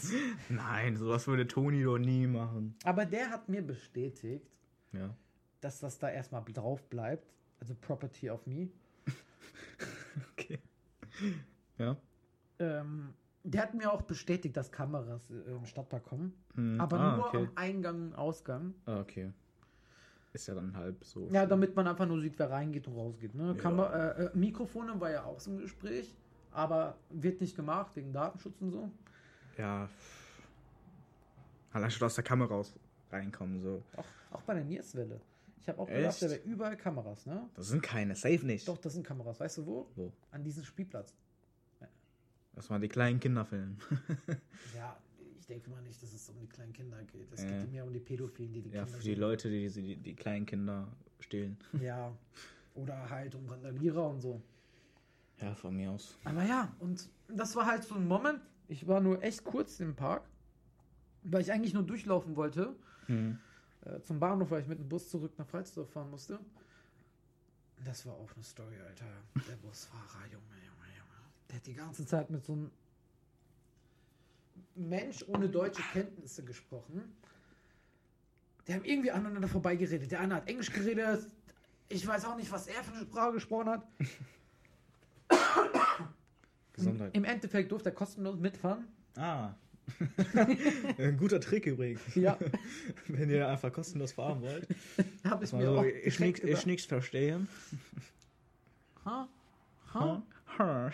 Nein, sowas würde Toni doch nie machen. Aber der hat mir bestätigt, Ja. dass das da erstmal drauf bleibt. Also Property of Me. Okay. Ja. Ähm, der hat mir auch bestätigt, dass Kameras äh, im Stadtpark kommen. Mhm. Aber ah, nur okay. am Eingang und Ausgang. Ah, okay. Ist ja dann halb so. Ja, damit man einfach nur sieht, wer reingeht und rausgeht. Ne? Ja. Kamer äh, äh, Mikrofone war ja auch so ein Gespräch, aber wird nicht gemacht wegen Datenschutz und so. Ja. Allein schon aus der Kamera raus reinkommen, so. Auch, auch bei der Nierswelle. Ich habe auch Echt? gedacht, da wäre überall Kameras, ne? Das sind keine, safe nicht. Doch, das sind Kameras. Weißt du wo? Wo? An diesem Spielplatz. Dass man die kleinen Kinder filmen. Ja, ich denke mal nicht, dass es um die kleinen Kinder geht. Es Ja. geht mehr um die Pädophilen, die die ja, Kinder für die Leute, die die, die, die kleinen Kinder stehlen. Ja. Oder halt um Randalierer und so. Ja, von mir aus. Aber ja, und das war halt so ein Moment. Ich war nur echt kurz im Park, weil ich eigentlich nur durchlaufen wollte. Mhm. Äh, zum Bahnhof, weil ich mit dem Bus zurück nach Falsdorf fahren musste. Das war auch eine Story, Alter. Der Busfahrer, Junge, Junge, Junge. Der hat die ganze Zeit mit so einem Mensch ohne deutsche Kenntnisse gesprochen. Die haben irgendwie aneinander vorbeigeredet. Der eine hat Englisch geredet. Ich weiß auch nicht, was er für eine Sprache gesprochen hat. Gesundheit. Im Endeffekt durfte er kostenlos mitfahren. Ah. Ein guter Trick übrigens. Ja, Wenn ihr einfach kostenlos fahren wollt. habe ich mir Also, auch ich, nix, ich nichts verstehen. Ha? Ha? Ha?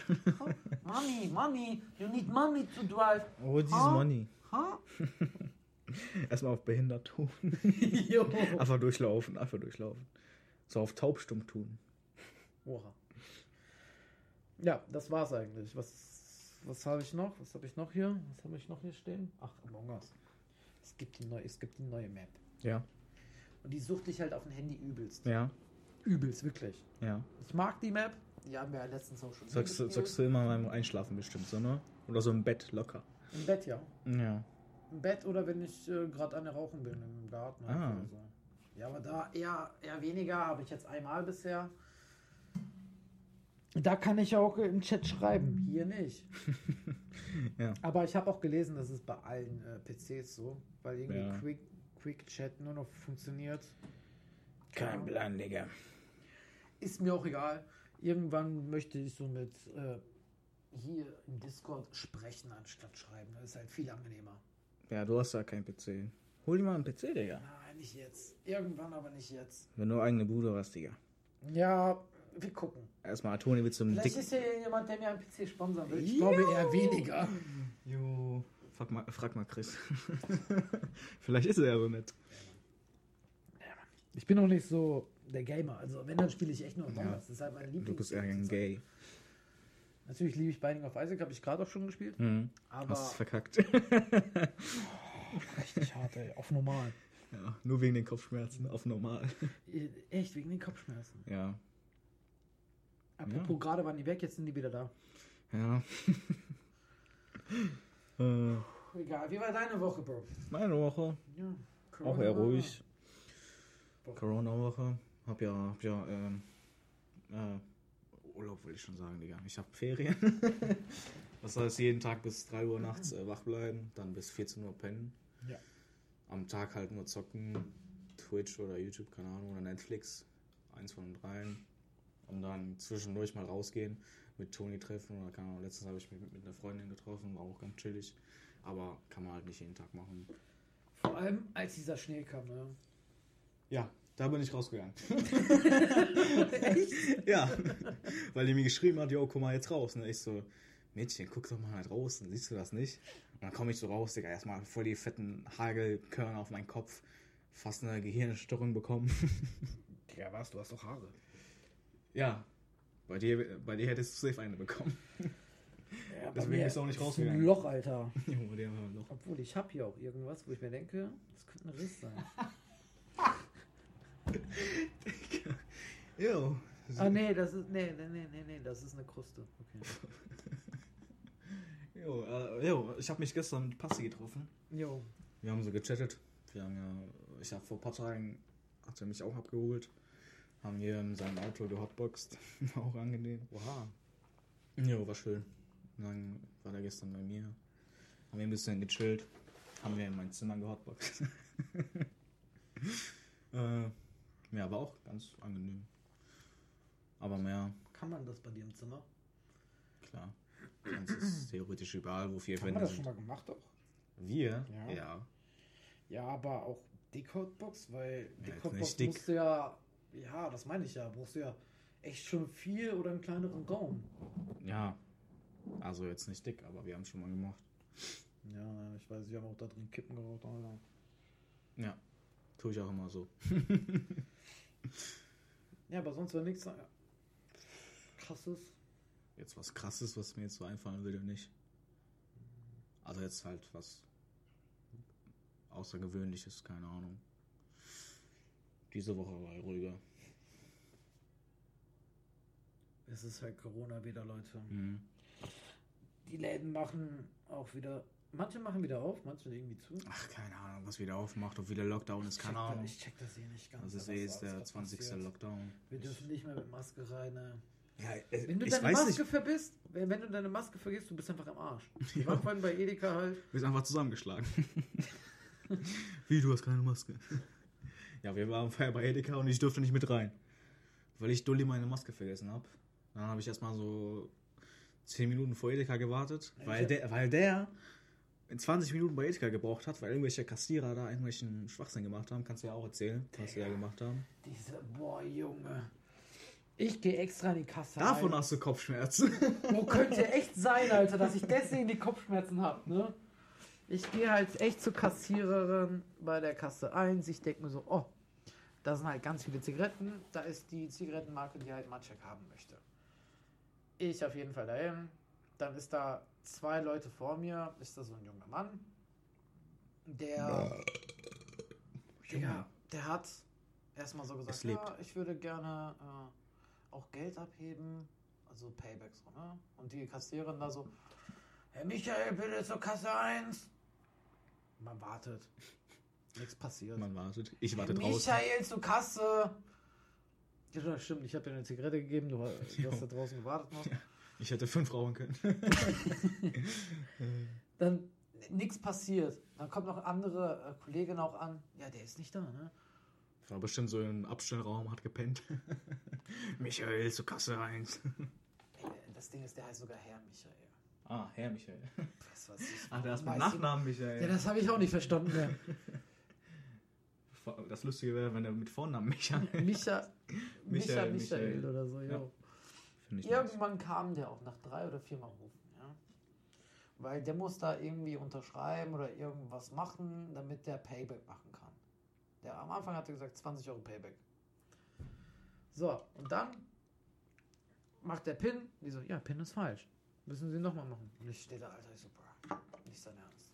Money, money, you need money to drive. Oh, dieses Ha? Money. Ha? Erstmal auf behindert tun. Einfach durchlaufen, einfach durchlaufen. So auf taubstumm tun. Oha. Ja, das war's eigentlich. Was, was habe ich noch? Was habe ich noch hier? Was habe ich noch hier stehen? Ach, Among Us. Es gibt die neue, es gibt die neue Map. Ja, Und die suchte ich halt auf dem Handy übelst. ja, Übelst, wirklich. ja. Ich mag die Map. Die haben wir ja letztens auch schon Sagst, du- sagst du immer beim Einschlafen bestimmt so, ne? Oder so im Bett locker. Im Bett, ja. Ja. Im Bett oder wenn ich äh, gerade an der Rauchen bin, im Garten Ah. oder so. Ja, aber da eher, eher weniger, habe ich jetzt einmal bisher. Da kann ich auch im Chat schreiben, hier nicht. Ja. Aber ich habe auch gelesen, dass es bei allen äh, PCs so, weil irgendwie Ja. Quick, Quick Chat nur noch funktioniert. Kein Plan, Digga. Ist mir auch egal. Irgendwann möchte ich so mit äh, hier im Discord sprechen anstatt schreiben. Das ist halt viel angenehmer. Ja, du hast ja keinen PC. Hol dir mal einen PC, Digga. Nein, nicht jetzt. Irgendwann, aber nicht jetzt. Wenn du eigene Bude hast, Digga. Ja, wir gucken. Erstmal Toni so einem Vielleicht ist ja jemand, der mir einen PC sponsern will. Ich glaube eher weniger. Jo. Frag mal, frag mal Chris. Vielleicht ist er ja so nett. Ich bin auch nicht so der Gamer. Also wenn, dann spiele ich echt nur Among Ja. Das ist halt meine Lieblings. Du bist eher ein Gay. Natürlich liebe ich Binding of Isaac, habe ich gerade auch schon gespielt. Mhm. Aber Hast verkackt. richtig hart, ey. Auf normal. ja, nur wegen den Kopfschmerzen auf normal. Äh, Echt, wegen den Kopfschmerzen. Ja. Apropos, gerade waren die weg, jetzt sind die wieder da. Ja. äh, Egal. Wie war deine Woche, Bro? Meine Woche. Ja, Auch eher ruhig. Corona-Woche. Hab ja, hab ja, ähm, äh, Urlaub will ich schon sagen, Digga. Ich hab Ferien. das heißt, jeden Tag bis 3 Uhr nachts äh, wach bleiben, dann bis 14 Uhr pennen. Ja. Am Tag halt nur zocken, Twitch oder YouTube, keine Ahnung, oder Netflix. Eins von den dreien. Und dann zwischendurch mal rausgehen, mit Toni treffen oder keine Ahnung. Letztens habe ich mich mit, mit einer Freundin getroffen, war auch ganz chillig. Aber kann man halt nicht jeden Tag machen. Vor allem, als dieser Schnee kam, ne? Ja, da bin ich rausgegangen. Echt? Ja, weil die mir geschrieben hat, jo, guck mal jetzt raus. Ne? Ich so, Mädchen, guck doch mal halt raus, dann siehst du das nicht. Und dann komme ich so raus, Digga, erstmal voll die fetten Hagelkörner auf meinen Kopf, fast eine Gehirnstörung bekommen. Ja, was? Du hast doch Haare. Ja, bei dir, bei dir hättest du safe eine bekommen. Ja, Deswegen bist du auch nicht ist ein rausgegangen. Loch, Alter. Junge, haben wir noch. Obwohl, ich habe hier auch irgendwas, wo ich mir denke, das könnte ein Riss sein. Jo. ah, nee, das ist, nee, nee, nee, nee, nee, das ist eine Kruste. Okay. Jo, äh, jo, ich habe mich gestern mit Passi getroffen. Jo. Wir haben so gechattet. Wir haben ja, ich habe vor ein paar Tagen, hat er mich auch abgeholt. Haben hier in seinem Auto gehotboxt. Auch angenehm. Oha. Jo, war schön. Und dann war der gestern bei mir. Haben wir ein bisschen gechillt. Haben wir in mein Zimmer gehotboxt. äh, ja, war auch ganz angenehm. Aber mehr, Kann man das bei dir im Zimmer? klar. Kannst es theoretisch überall, wo vier Haben wir Wände das schon mal gemacht doch? Wir? Ja. ja. Ja, aber auch Dick Hotbox, weil Ja, Dick jetzt Hotbox nicht dick. musst du ja, ja, das meine ich ja, brauchst du ja echt schon viel oder einen kleineren Raum. Ja. Also jetzt nicht dick, aber wir haben schon mal gemacht. Ja, ich weiß, wir haben auch da drin Kippen geraucht, Alter. Ja. Tue ich auch immer so. Ja, aber sonst war nichts krasses. Jetzt was krasses, was mir jetzt so einfallen würde, nicht. Also jetzt halt was Außergewöhnliches, keine Ahnung. Diese Woche war ruhiger. Es ist halt Corona wieder, Leute. Mhm. Die Läden machen auch wieder, manche machen wieder auf, manche irgendwie zu. Ach, keine Ahnung, was wieder aufmacht, ob wieder Lockdown ist, keine Ahnung. Ich check das hier nicht ganz. Ist eh da jetzt der alles 20. passiert. Lockdown. Wir dürfen nicht mehr mit Maske rein. Ne? Ja, äh, Wenn du deine Maske nicht. vergisst, wenn, wenn du deine Maske vergisst, du bist einfach am Arsch. Wir waren vorhin bei Edeka halt. Wir sind einfach zusammengeschlagen. Wie, du hast keine Maske. Ja, wir waren vorher bei Edeka und ich durfte nicht mit rein. Weil ich Dulli meine Maske vergessen habe. Dann habe ich erstmal so 10 Minuten vor Edeka gewartet, weil der, weil der in 20 Minuten bei Edeka gebraucht hat, weil irgendwelche Kassierer da irgendwelchen Schwachsinn gemacht haben. Kannst du ja auch erzählen, was sie da gemacht haben. Diese, boah, Junge. Ich gehe extra in die Kasse. Davon rein. hast du Kopfschmerzen. Wo könnte echt sein, Alter, dass ich deswegen die Kopfschmerzen habe, ne? Ich gehe halt echt zur Kassiererin bei der Kasse 1. Ich denke mir so, oh, da sind halt ganz viele Zigaretten. Da ist die Zigarettenmarke, die halt Matschek haben möchte. Ich auf jeden Fall dahin. Dann ist da zwei Leute vor mir. Ist da so ein junger Mann. Der. Ja, der hat erstmal so gesagt, ja, ich würde gerne äh, auch Geld abheben, also Payback so, ne? Und die Kassiererin da so, Herr Michael, bitte zur Kasse 1. Man wartet. Nichts passiert. Man wartet. Ich warte draußen. Michael zur Kasse. Ja, stimmt, ich habe dir eine Zigarette gegeben, du, hast da draußen gewartet noch. Ich hätte fünf rauchen können. Dann nichts passiert. Dann kommt noch andere äh, Kollegin auch an. Ja, der ist nicht da, ne? War bestimmt so im Abstellraum, hat gepennt. Michael zur Kasse 1. Ey, das Ding ist, der heißt sogar Herr Michael. Ah, Herr Michael. Was weiß ich. Ach, der ist mit Nachnamen Michael. Ja, das habe ich auch nicht verstanden mehr. Das Lustige wäre, wenn er mit Vornamen Michael. Micha, Micha, Michael, Michael Michael. oder so, Ja. jo. Ich nice. Irgendwann kam der auch nach drei oder vier Mal rufen, ja. Weil der muss da irgendwie unterschreiben oder irgendwas machen, damit der Payback machen kann. Der am Anfang hatte gesagt 20 Euro Payback. So, und dann macht der PIN, die so, ja, PIN ist falsch. Müssen sie nochmal machen. Und ich stehe da, Alter, ich so, bruh, nicht sein Ernst.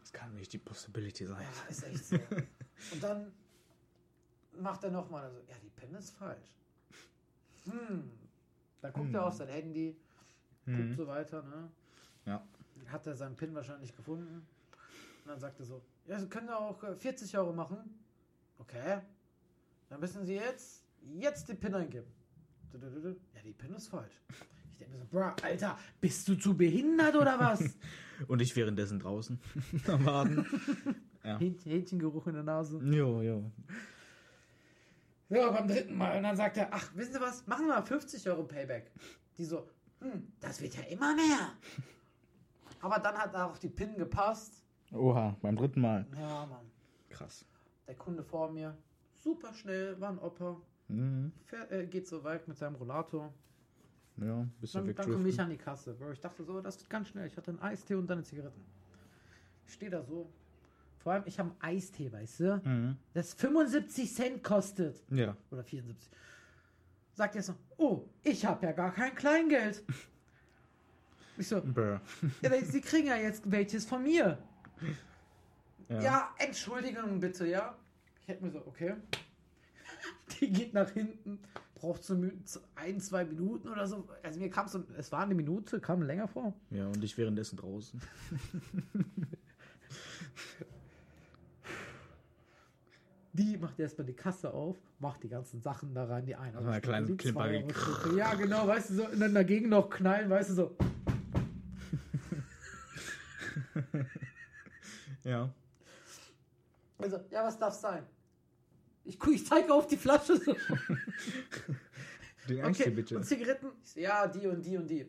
Das kann nicht die Possibility sein. Ja, ist echt so. Und dann macht er nochmal, also, ja, die PIN ist falsch. Hm. Dann guckt er Hm. auf sein Handy, guckt Hm. so weiter, ne? Ja. Hat er seinen PIN wahrscheinlich gefunden. Und dann sagt er so, ja, Sie können auch äh, 40 Euro machen. Okay. Dann müssen Sie jetzt, jetzt die PIN eingeben. Ja, die PIN ist falsch. Ich denke mir so, bro, Alter, bist du zu behindert oder was? Und ich währenddessen draußen am Warten. Ja. Hähnchen- Hähnchengeruch in der Nase. Jo, jo. Ja, beim dritten Mal. Und dann sagt er, ach, wissen Sie was, machen wir mal 50 Euro Payback. Die so, hm, das wird ja immer mehr. Aber dann hat auch die PIN gepasst. Oha, beim dritten Mal. Ja, Mann. Krass. Der Kunde vor mir, super schnell, war ein Opa. Mhm. Fährt, äh, geht so weit mit seinem Rollator. Ja, bist du Dann, dann komme ich an die Kasse. Bro, ich dachte so, das geht ganz schnell. Ich hatte einen Eistee und dann eine Zigaretten. Ich stehe da so. Vor allem, ich habe einen Eistee, weißt du? Mhm. Das 75 Cent kostet. Ja. Oder 74. Sagt er so, oh, ich habe ja gar kein Kleingeld. Ich so, ja, Sie kriegen ja jetzt welches von mir. Ja. Ja, Entschuldigung bitte, ja. Ich hätte mir so, okay. Die geht nach hinten, braucht mü- so ein, zwei Minuten oder so. Also mir kam so, es war eine Minute, kam länger vor. ja, und ich währenddessen draußen. Die macht erstmal die Kasse auf, macht die ganzen Sachen da rein, die eine. Also eine kleine Euro-Stücke. Ja, genau, weißt du, so, und dann dagegen noch knallen, weißt du, so. Ja. Also, ja, was darf sein? Ich, ich zeige auf die Flasche so. Den Okay, bitte. und Zigaretten? Ja, die und die und die.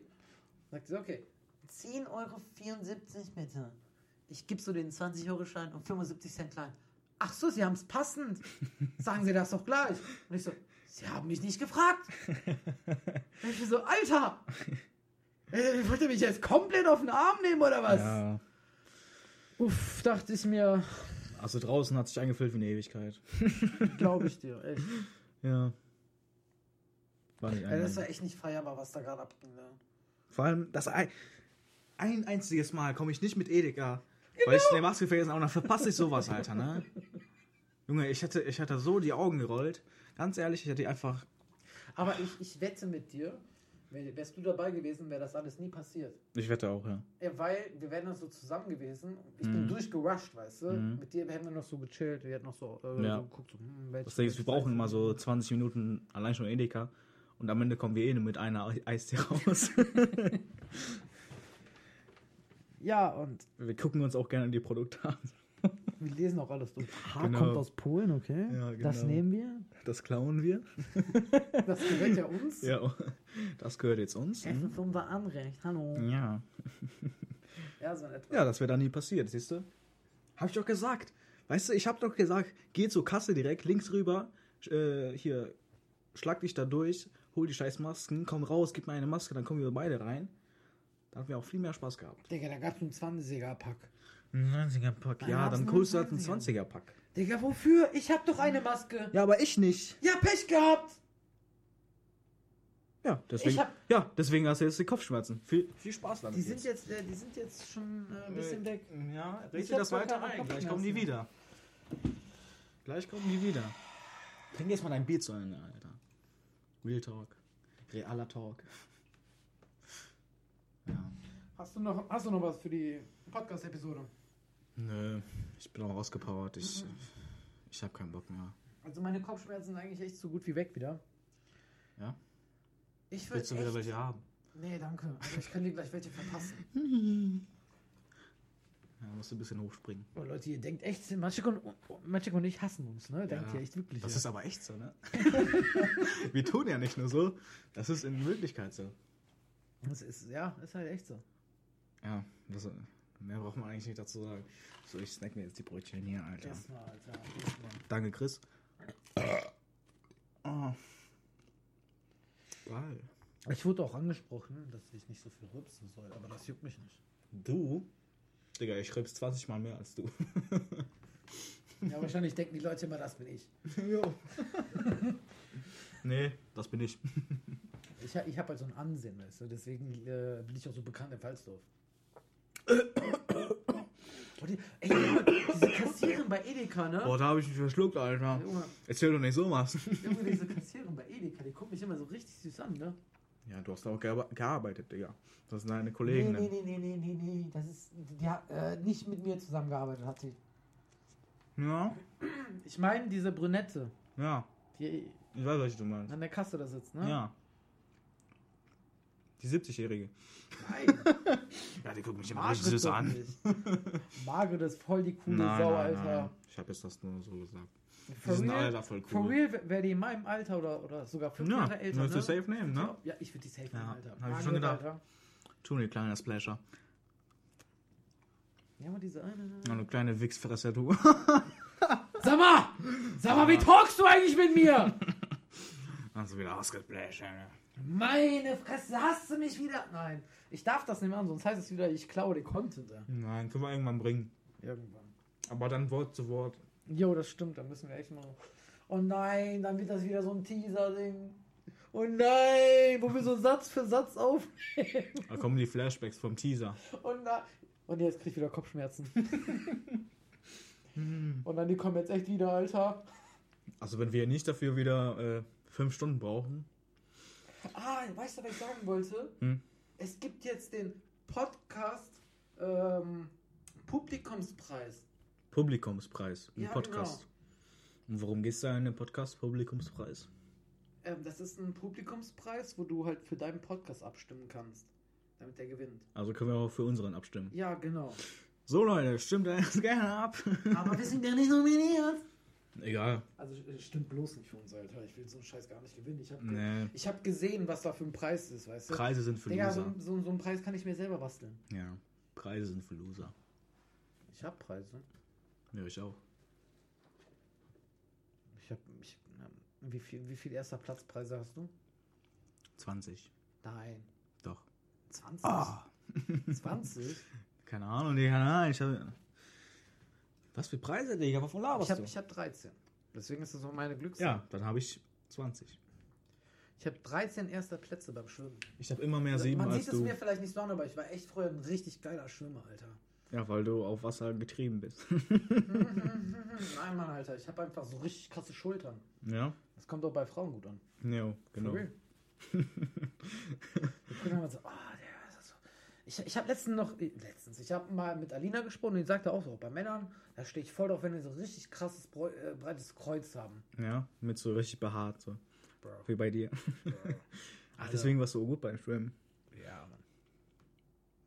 Sagt sie, okay. 10,74 Euro bitte. Ich gebe so den 20-Euro-Schein und 75 Cent klein. Ach so, Sie haben es passend. Sagen Sie das doch gleich. Und ich so, Sie haben mich nicht gefragt. Und ich so, Alter! Äh, wollt ihr mich jetzt komplett auf den Arm nehmen oder was? Ja. Uff, dachte ich mir, Also draußen hat sich eingefüllt wie eine Ewigkeit. glaube ich dir, echt. Ja. War nicht Ey, das war echt nicht feierbar, was da gerade abging. Ne? Vor allem, das ein, ein einziges Mal komme ich nicht mit Edeka, weil ich eine Maske vergessen habe dann verpasse ich sowas, Alter, ne? Junge, ich hätte, ich hätte so die Augen gerollt. Ganz ehrlich, ich hätte einfach. Aber ich, ich wette mit dir, wärst du dabei gewesen, wäre das alles nie passiert. Ich wette auch, ja. Ja, weil wir wären dann so zusammen gewesen. Ich bin durchgerusht, weißt du. Mhm. Mit dir hätten wir noch so gechillt. Wir hätten noch so, äh, Ja. so geguckt. So, hm, welche- Das Ding ist, wir brauchen immer so 20 Minuten allein schon Edeka und am Ende kommen wir eh nur mit einer Eistee raus. Ja, und wir gucken uns auch gerne die Produkte an. Wir lesen auch alles durch. Haar Genau. kommt aus Polen, okay. Ja, Das genau. nehmen wir. Das klauen wir. Das gehört ja uns. Ja, das gehört jetzt uns. Es ist unser Anrecht. Hallo. Ja. Ja, so etwa. Ja, das wäre dann nie passiert, siehst du? Hab ich doch gesagt. Weißt du, ich hab doch gesagt, geh zur Kasse direkt, links rüber, äh, hier, schlag dich da durch, hol die scheiß Masken, komm raus, gib mir eine Maske, dann kommen wir beide rein. Da haben wir auch viel mehr Spaß gehabt. Digga, da gab's einen 20er-Pack. 90er Pack. Dann Ja, hast dann holst du einen halt einen 20er Pack. Digga, wofür? Ich hab doch eine Maske. Ja, aber ich nicht. Ja, Pech gehabt. Ja, deswegen, hab- ja, deswegen hast du jetzt die Kopfschmerzen. Viel, viel Spaß damit. Die sind jetzt, äh, die sind jetzt schon äh, ein bisschen weg. Ja, hab das weiter ein. Gleich kommen die wieder. Gleich kommen die wieder. Trink jetzt mal dein Bier zu Ende, Alter. Real Talk. Realer Talk. Ja. Hast du noch, hast du noch was für die Podcast-Episode? Nö, ich bin auch ausgepowert. Ich, ich habe keinen Bock mehr. Also meine Kopfschmerzen sind eigentlich echt so gut wie weg wieder. Ja? Ich würde Willst du wieder welche haben? Nee, danke. Also ich kann dir gleich welche verpassen. Ja, musst du ein bisschen hochspringen. Oh, Leute, ihr denkt echt, Magic und, Magic und ich hassen uns, ne? Denkt Ja. ihr echt wirklich. Das ja. ist aber echt so, ne? Wir tun ja nicht nur so. Das ist in Wirklichkeit so. das ist, ja, ist halt echt so. Ja, das, mehr braucht man eigentlich nicht dazu sagen. So, ich snack mir jetzt die Brötchen hier, Alter. Erstmal, Alter. Erstmal. Danke, Chris. Oh. Geil. Ich wurde auch angesprochen, dass ich nicht so viel rübsen soll, aber das juckt mich nicht. Du? Digga, ich schreib's 20 Mal mehr als du. Ja, wahrscheinlich denken die Leute immer, das bin ich. jo. nee, das bin ich. Ich, ich habe halt so ein Ansehen, weißt du? Deswegen äh, bin ich auch so bekannt in Falsdorf. Oh, die, ey, diese Kassiererin bei Edeka, ne? Boah, da habe ich mich verschluckt, Alter. Junge, Erzähl doch nicht sowas. Junge, diese Kassiererin bei Edeka, die guckt mich immer so richtig süß an, ne? Ja, du hast auch gear- gearbeitet, Digga. Das sind deine Kollegen. nee, nee, nee, nee, nee, nee. Das ist, die, hat, äh, nicht mit mir zusammengearbeitet, hat sie. Ja, Ich meine, diese Brünette, ja. die Ich weiß, was du meinst. an der Kasse da sitzt, ne? Ja. Die 70-Jährige. Nein, Ja, die guckt mich immer richtig süß an. nicht. Margret ist voll die coole Nein, Sau, nein, Alter. nein. Ich habe jetzt das nur so gesagt. Die For sind real, alle voll for cool. real wäre die in meinem Alter oder, oder sogar fünf Ja, Jahre älter. würdest du ne? safe nehmen, ne? Ja, ich würde die safe nehmen, Ja, Alter. hab ich Margret, schon gedacht. Alter. Tu die kleine Splasher. Ja, aber diese eine. Ja, eine kleine Wichsfresser, du. Sag mal! Sag mal, wie talkst du eigentlich mit mir? Hast du wieder ausgesplasht, ne? Meine Fresse, hast du mich wieder? Nein, ich darf das nicht machen, sonst heißt es wieder, ich klaue den Content. Ja. Nein, können wir irgendwann bringen. Irgendwann. Aber dann Wort zu Wort. Jo, das stimmt, dann müssen wir echt mal. Oh nein, dann wird das wieder so ein Teaser-Ding. Oh nein, wo wir so Satz für Satz aufnehmen. Da kommen die Flashbacks vom Teaser. Oh nein. Und jetzt krieg ich wieder Kopfschmerzen. Und dann die kommen jetzt echt wieder, Alter. Also wenn wir nicht dafür wieder äh, fünf Stunden brauchen. Ah, weißt du, was ich sagen wollte? Hm? Es gibt jetzt den Podcast ähm, Publikumspreis. Publikumspreis im Ja, Podcast. Und worum geht's da in dem Podcast Publikumspreis? Ähm, das ist ein Publikumspreis, wo du halt für deinen Podcast abstimmen kannst, damit der gewinnt. Also können wir auch für unseren abstimmen. Ja, genau. So Leute, stimmt gerne ab. Aber wir sind ja nicht nominiert. Egal. Also stimmt bloß nicht für uns, Alter. Ich will so einen Scheiß gar nicht gewinnen. Ich habe Nee. ich hab gesehen, was da für ein Preis ist, weißt du? Preise sind für Digga, so, Loser. so, so einen Preis kann ich mir selber basteln. Ja. Preise sind für Loser. Ich habe Preise. Ja, ich auch. Ich habe ich, wie viel wie viel erster Platzpreise hast du? 20. Nein. Doch. 20? Ah. 20? Keine Ahnung, Digga. Nein, ich habe. Was für Preise, Digga? Wovon laberst Ich habe du? ich hab 13. Deswegen ist das auch meine Glückszahl. ja, dann habe ich 20. Ich habe 13 erster Plätze beim Schwimmen. Ich habe immer mehr sieben Man als sieht es du. mir vielleicht nicht so an, aber ich war echt früher ein richtig geiler Schwimmer, Alter. Ja, weil du auf Wasser getrieben bist. Nein, Mann, Alter, ich habe einfach so richtig krasse Schultern. ja? Das kommt auch bei Frauen gut an. Ja, genau. Die gucken immer so, ah, der ist so. Ich, ich habe letztens noch, äh, letztens, ich habe mal mit Alina gesprochen und die sagte auch so, bei Männern, da stehe ich voll drauf, wenn die so richtig krasses, äh, breites Kreuz haben. Ja, mit so richtig behaart, so. Bro. Wie bei dir. Ach, Alter. deswegen warst du so gut beim Schwimmen. Ja, Mann.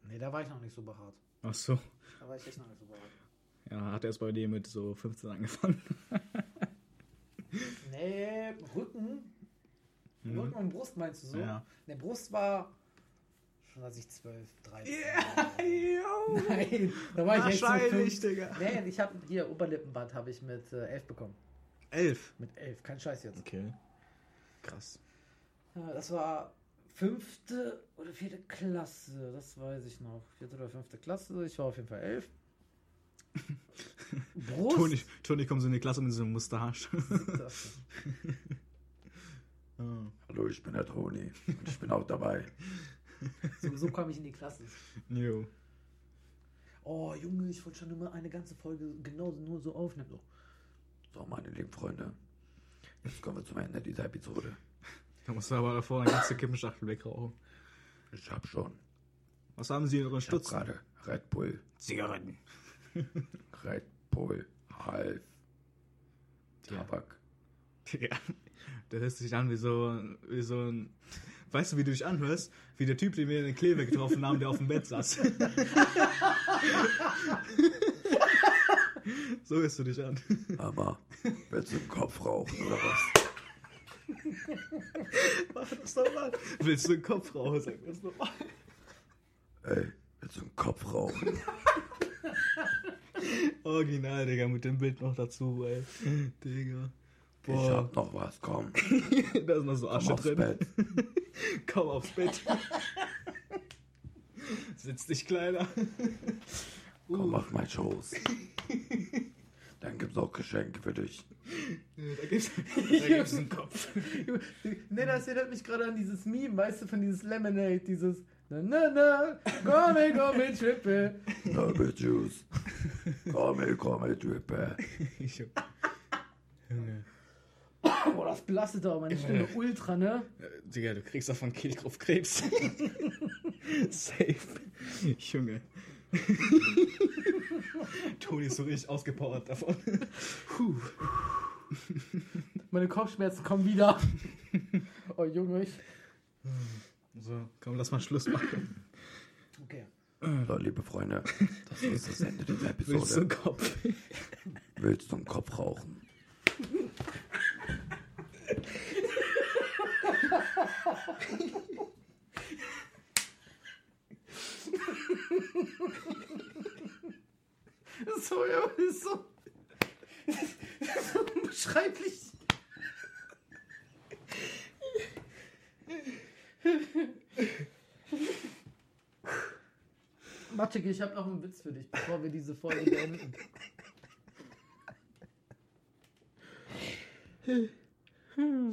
Nee, da war ich noch nicht so behaart. Ach so. Da war ich echt noch nicht so behaart. Ja, hat erst bei dir mit so 15 angefangen. Nee, Rücken. Rücken und Brust meinst du so? Mhm. Ja. Ne, Brust war schon als ich 12, 13 Ja, war. yo. Nein, da war ich echt Wahrscheinlich, Digga. Nee, ich habe hier Oberlippenband habe ich mit äh, 11 bekommen. Elf. Mit 11, kein Scheiß jetzt. Okay. Krass. Ja, das war fünfte oder vierte Klasse, das weiß ich noch. Vierte oder fünfte Klasse, ich war auf jeden Fall 11. Brust. Toni, Toni kommt so in die Klasse mit so einem Mustache. Ah. Hallo, ich bin der Toni und ich bin auch dabei. so, so kam ich in die Klasse. Jo. Oh, Junge, ich wollte schon immer eine ganze Folge genauso nur so aufnehmen. So. So, meine lieben Freunde, jetzt kommen wir zum Ende dieser Episode. Da musst du aber davor eine ganze Kippenschachtel wegrauchen. Ich hab schon. Was haben sie in hab Stutzen? gerade Red Bull, Zigaretten. Red Bull, Half. Tabak. Ja. Der hört sich an wie so, wie so ein. Weißt du, wie du dich anhörst? Wie der Typ, den wir in den Kleber getroffen haben, der auf dem Bett saß. so hörst du dich an. Aber willst du im Kopf rauchen oder was? Mach das doch mal. Willst du den Kopf raus? Sag das doch mal. Ey, willst du im Kopf rauchen? Original, Digga, mit dem Bild noch dazu, ey. Digga. Ich Boah, hab noch was, komm. da ist noch so Komm Asche aufs drin. Bett. Komm aufs Bett. Sitz dich, Kleiner. Komm auf mein Schoß. Dann gibt's auch Geschenke für dich. Da gibt's, da gibt's einen Kopf. Ne, das erinnert mich gerade an dieses Meme, weißt du, von dieses Lemonade, dieses Na na na, komme, komme, Triple. Double Juice. Komm, komm, Drippe. Ich, Junge. Das belastet aber meine Stimme ultra, ne? Digga, du kriegst davon Kehlkopfkrebs. Safe. Junge. Toni ist so richtig ausgepowert davon. Puh. Meine Kopfschmerzen kommen wieder. oh Junge, ich. So, komm, lass mal Schluss machen. Okay. So, liebe Freunde, das ist das Ende dieser Willst du einen Episode. Kopf? Willst du einen Kopf rauchen? So, ja, ist so. Ist so unbeschreiblich. Matschig, ich habe noch einen Witz für dich, bevor wir diese Folge beenden.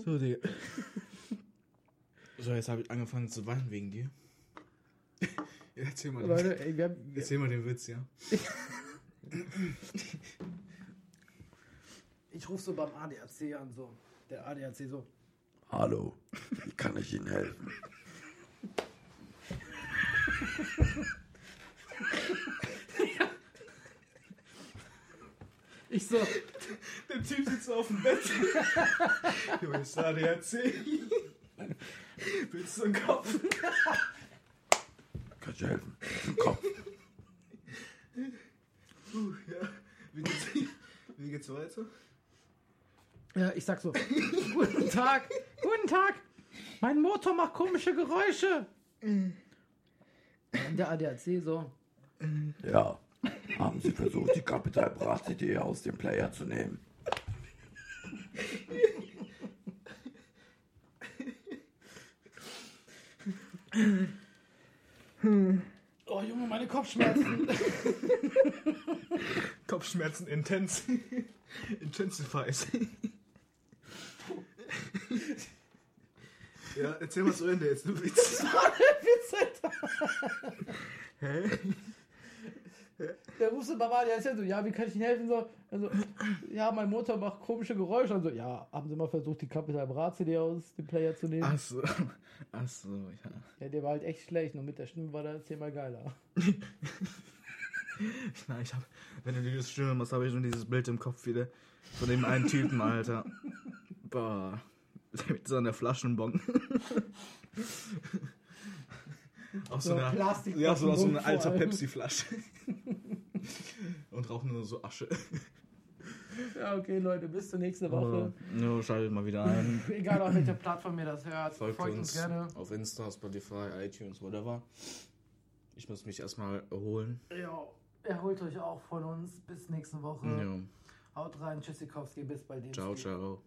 So, Digga. So, jetzt habe ich angefangen zu weinen wegen dir. Erzähl mal, den, Leute, ey, wir haben, erzähl mal den Witz, ja. ich rufe so beim ADAC an, so. Der ADAC so. Hallo, wie kann ich Ihnen helfen? Ich so, Der Typ sitzt so auf dem Bett. Junge, ist ADAC. Willst du einen Kopf? Kann ich helfen? Ein Kopf. Uh, ja. Wie geht's, wie geht's weiter? Ja, ich sag so, guten Tag, guten Tag, mein Motor macht komische Geräusche. Der ADAC so, Ja. Haben Sie versucht, die Capital Bra CD aus dem Player zu nehmen? oh Junge, meine Kopfschmerzen. Kopfschmerzen intens. Intensifies. ja, erzähl mal zu Ende jetzt, du Witz. Witz, Alter. Hä? Der ruft so beim ADAC so, ja, wie kann ich Ihnen helfen? So, also, ja, mein Motor macht komische Geräusche. Und so, ja, haben Sie mal versucht, die Capital Bra CD aus dem Player zu nehmen? Achso. Achso, ja. Ja, der war halt echt schlecht. Nur mit der Stimme war der zehnmal geiler. Na, ich hab, wenn du dir das Stimme machst, habe ich schon dieses Bild im Kopf wieder von dem einen Typen, Alter. Boah. Mit so einer Flaschenbon. Aus so So einer, Plastik- ja, so aus so einer alter. Pepsi-Flasche. Und rauchen nur so Asche. Ja, okay, Leute, bis zur nächsten Woche. No, schaltet mal wieder ein. Egal auf welcher Plattform ihr das hört, Folgt, folgt, uns uns gerne. auf Insta, Spotify, iTunes, whatever. Ich muss mich erstmal erholen. Ja, erholt euch auch von uns. Bis nächste Woche. Ja. Haut rein, Tschüssikowski, bis bei dir. Ciao, ciao.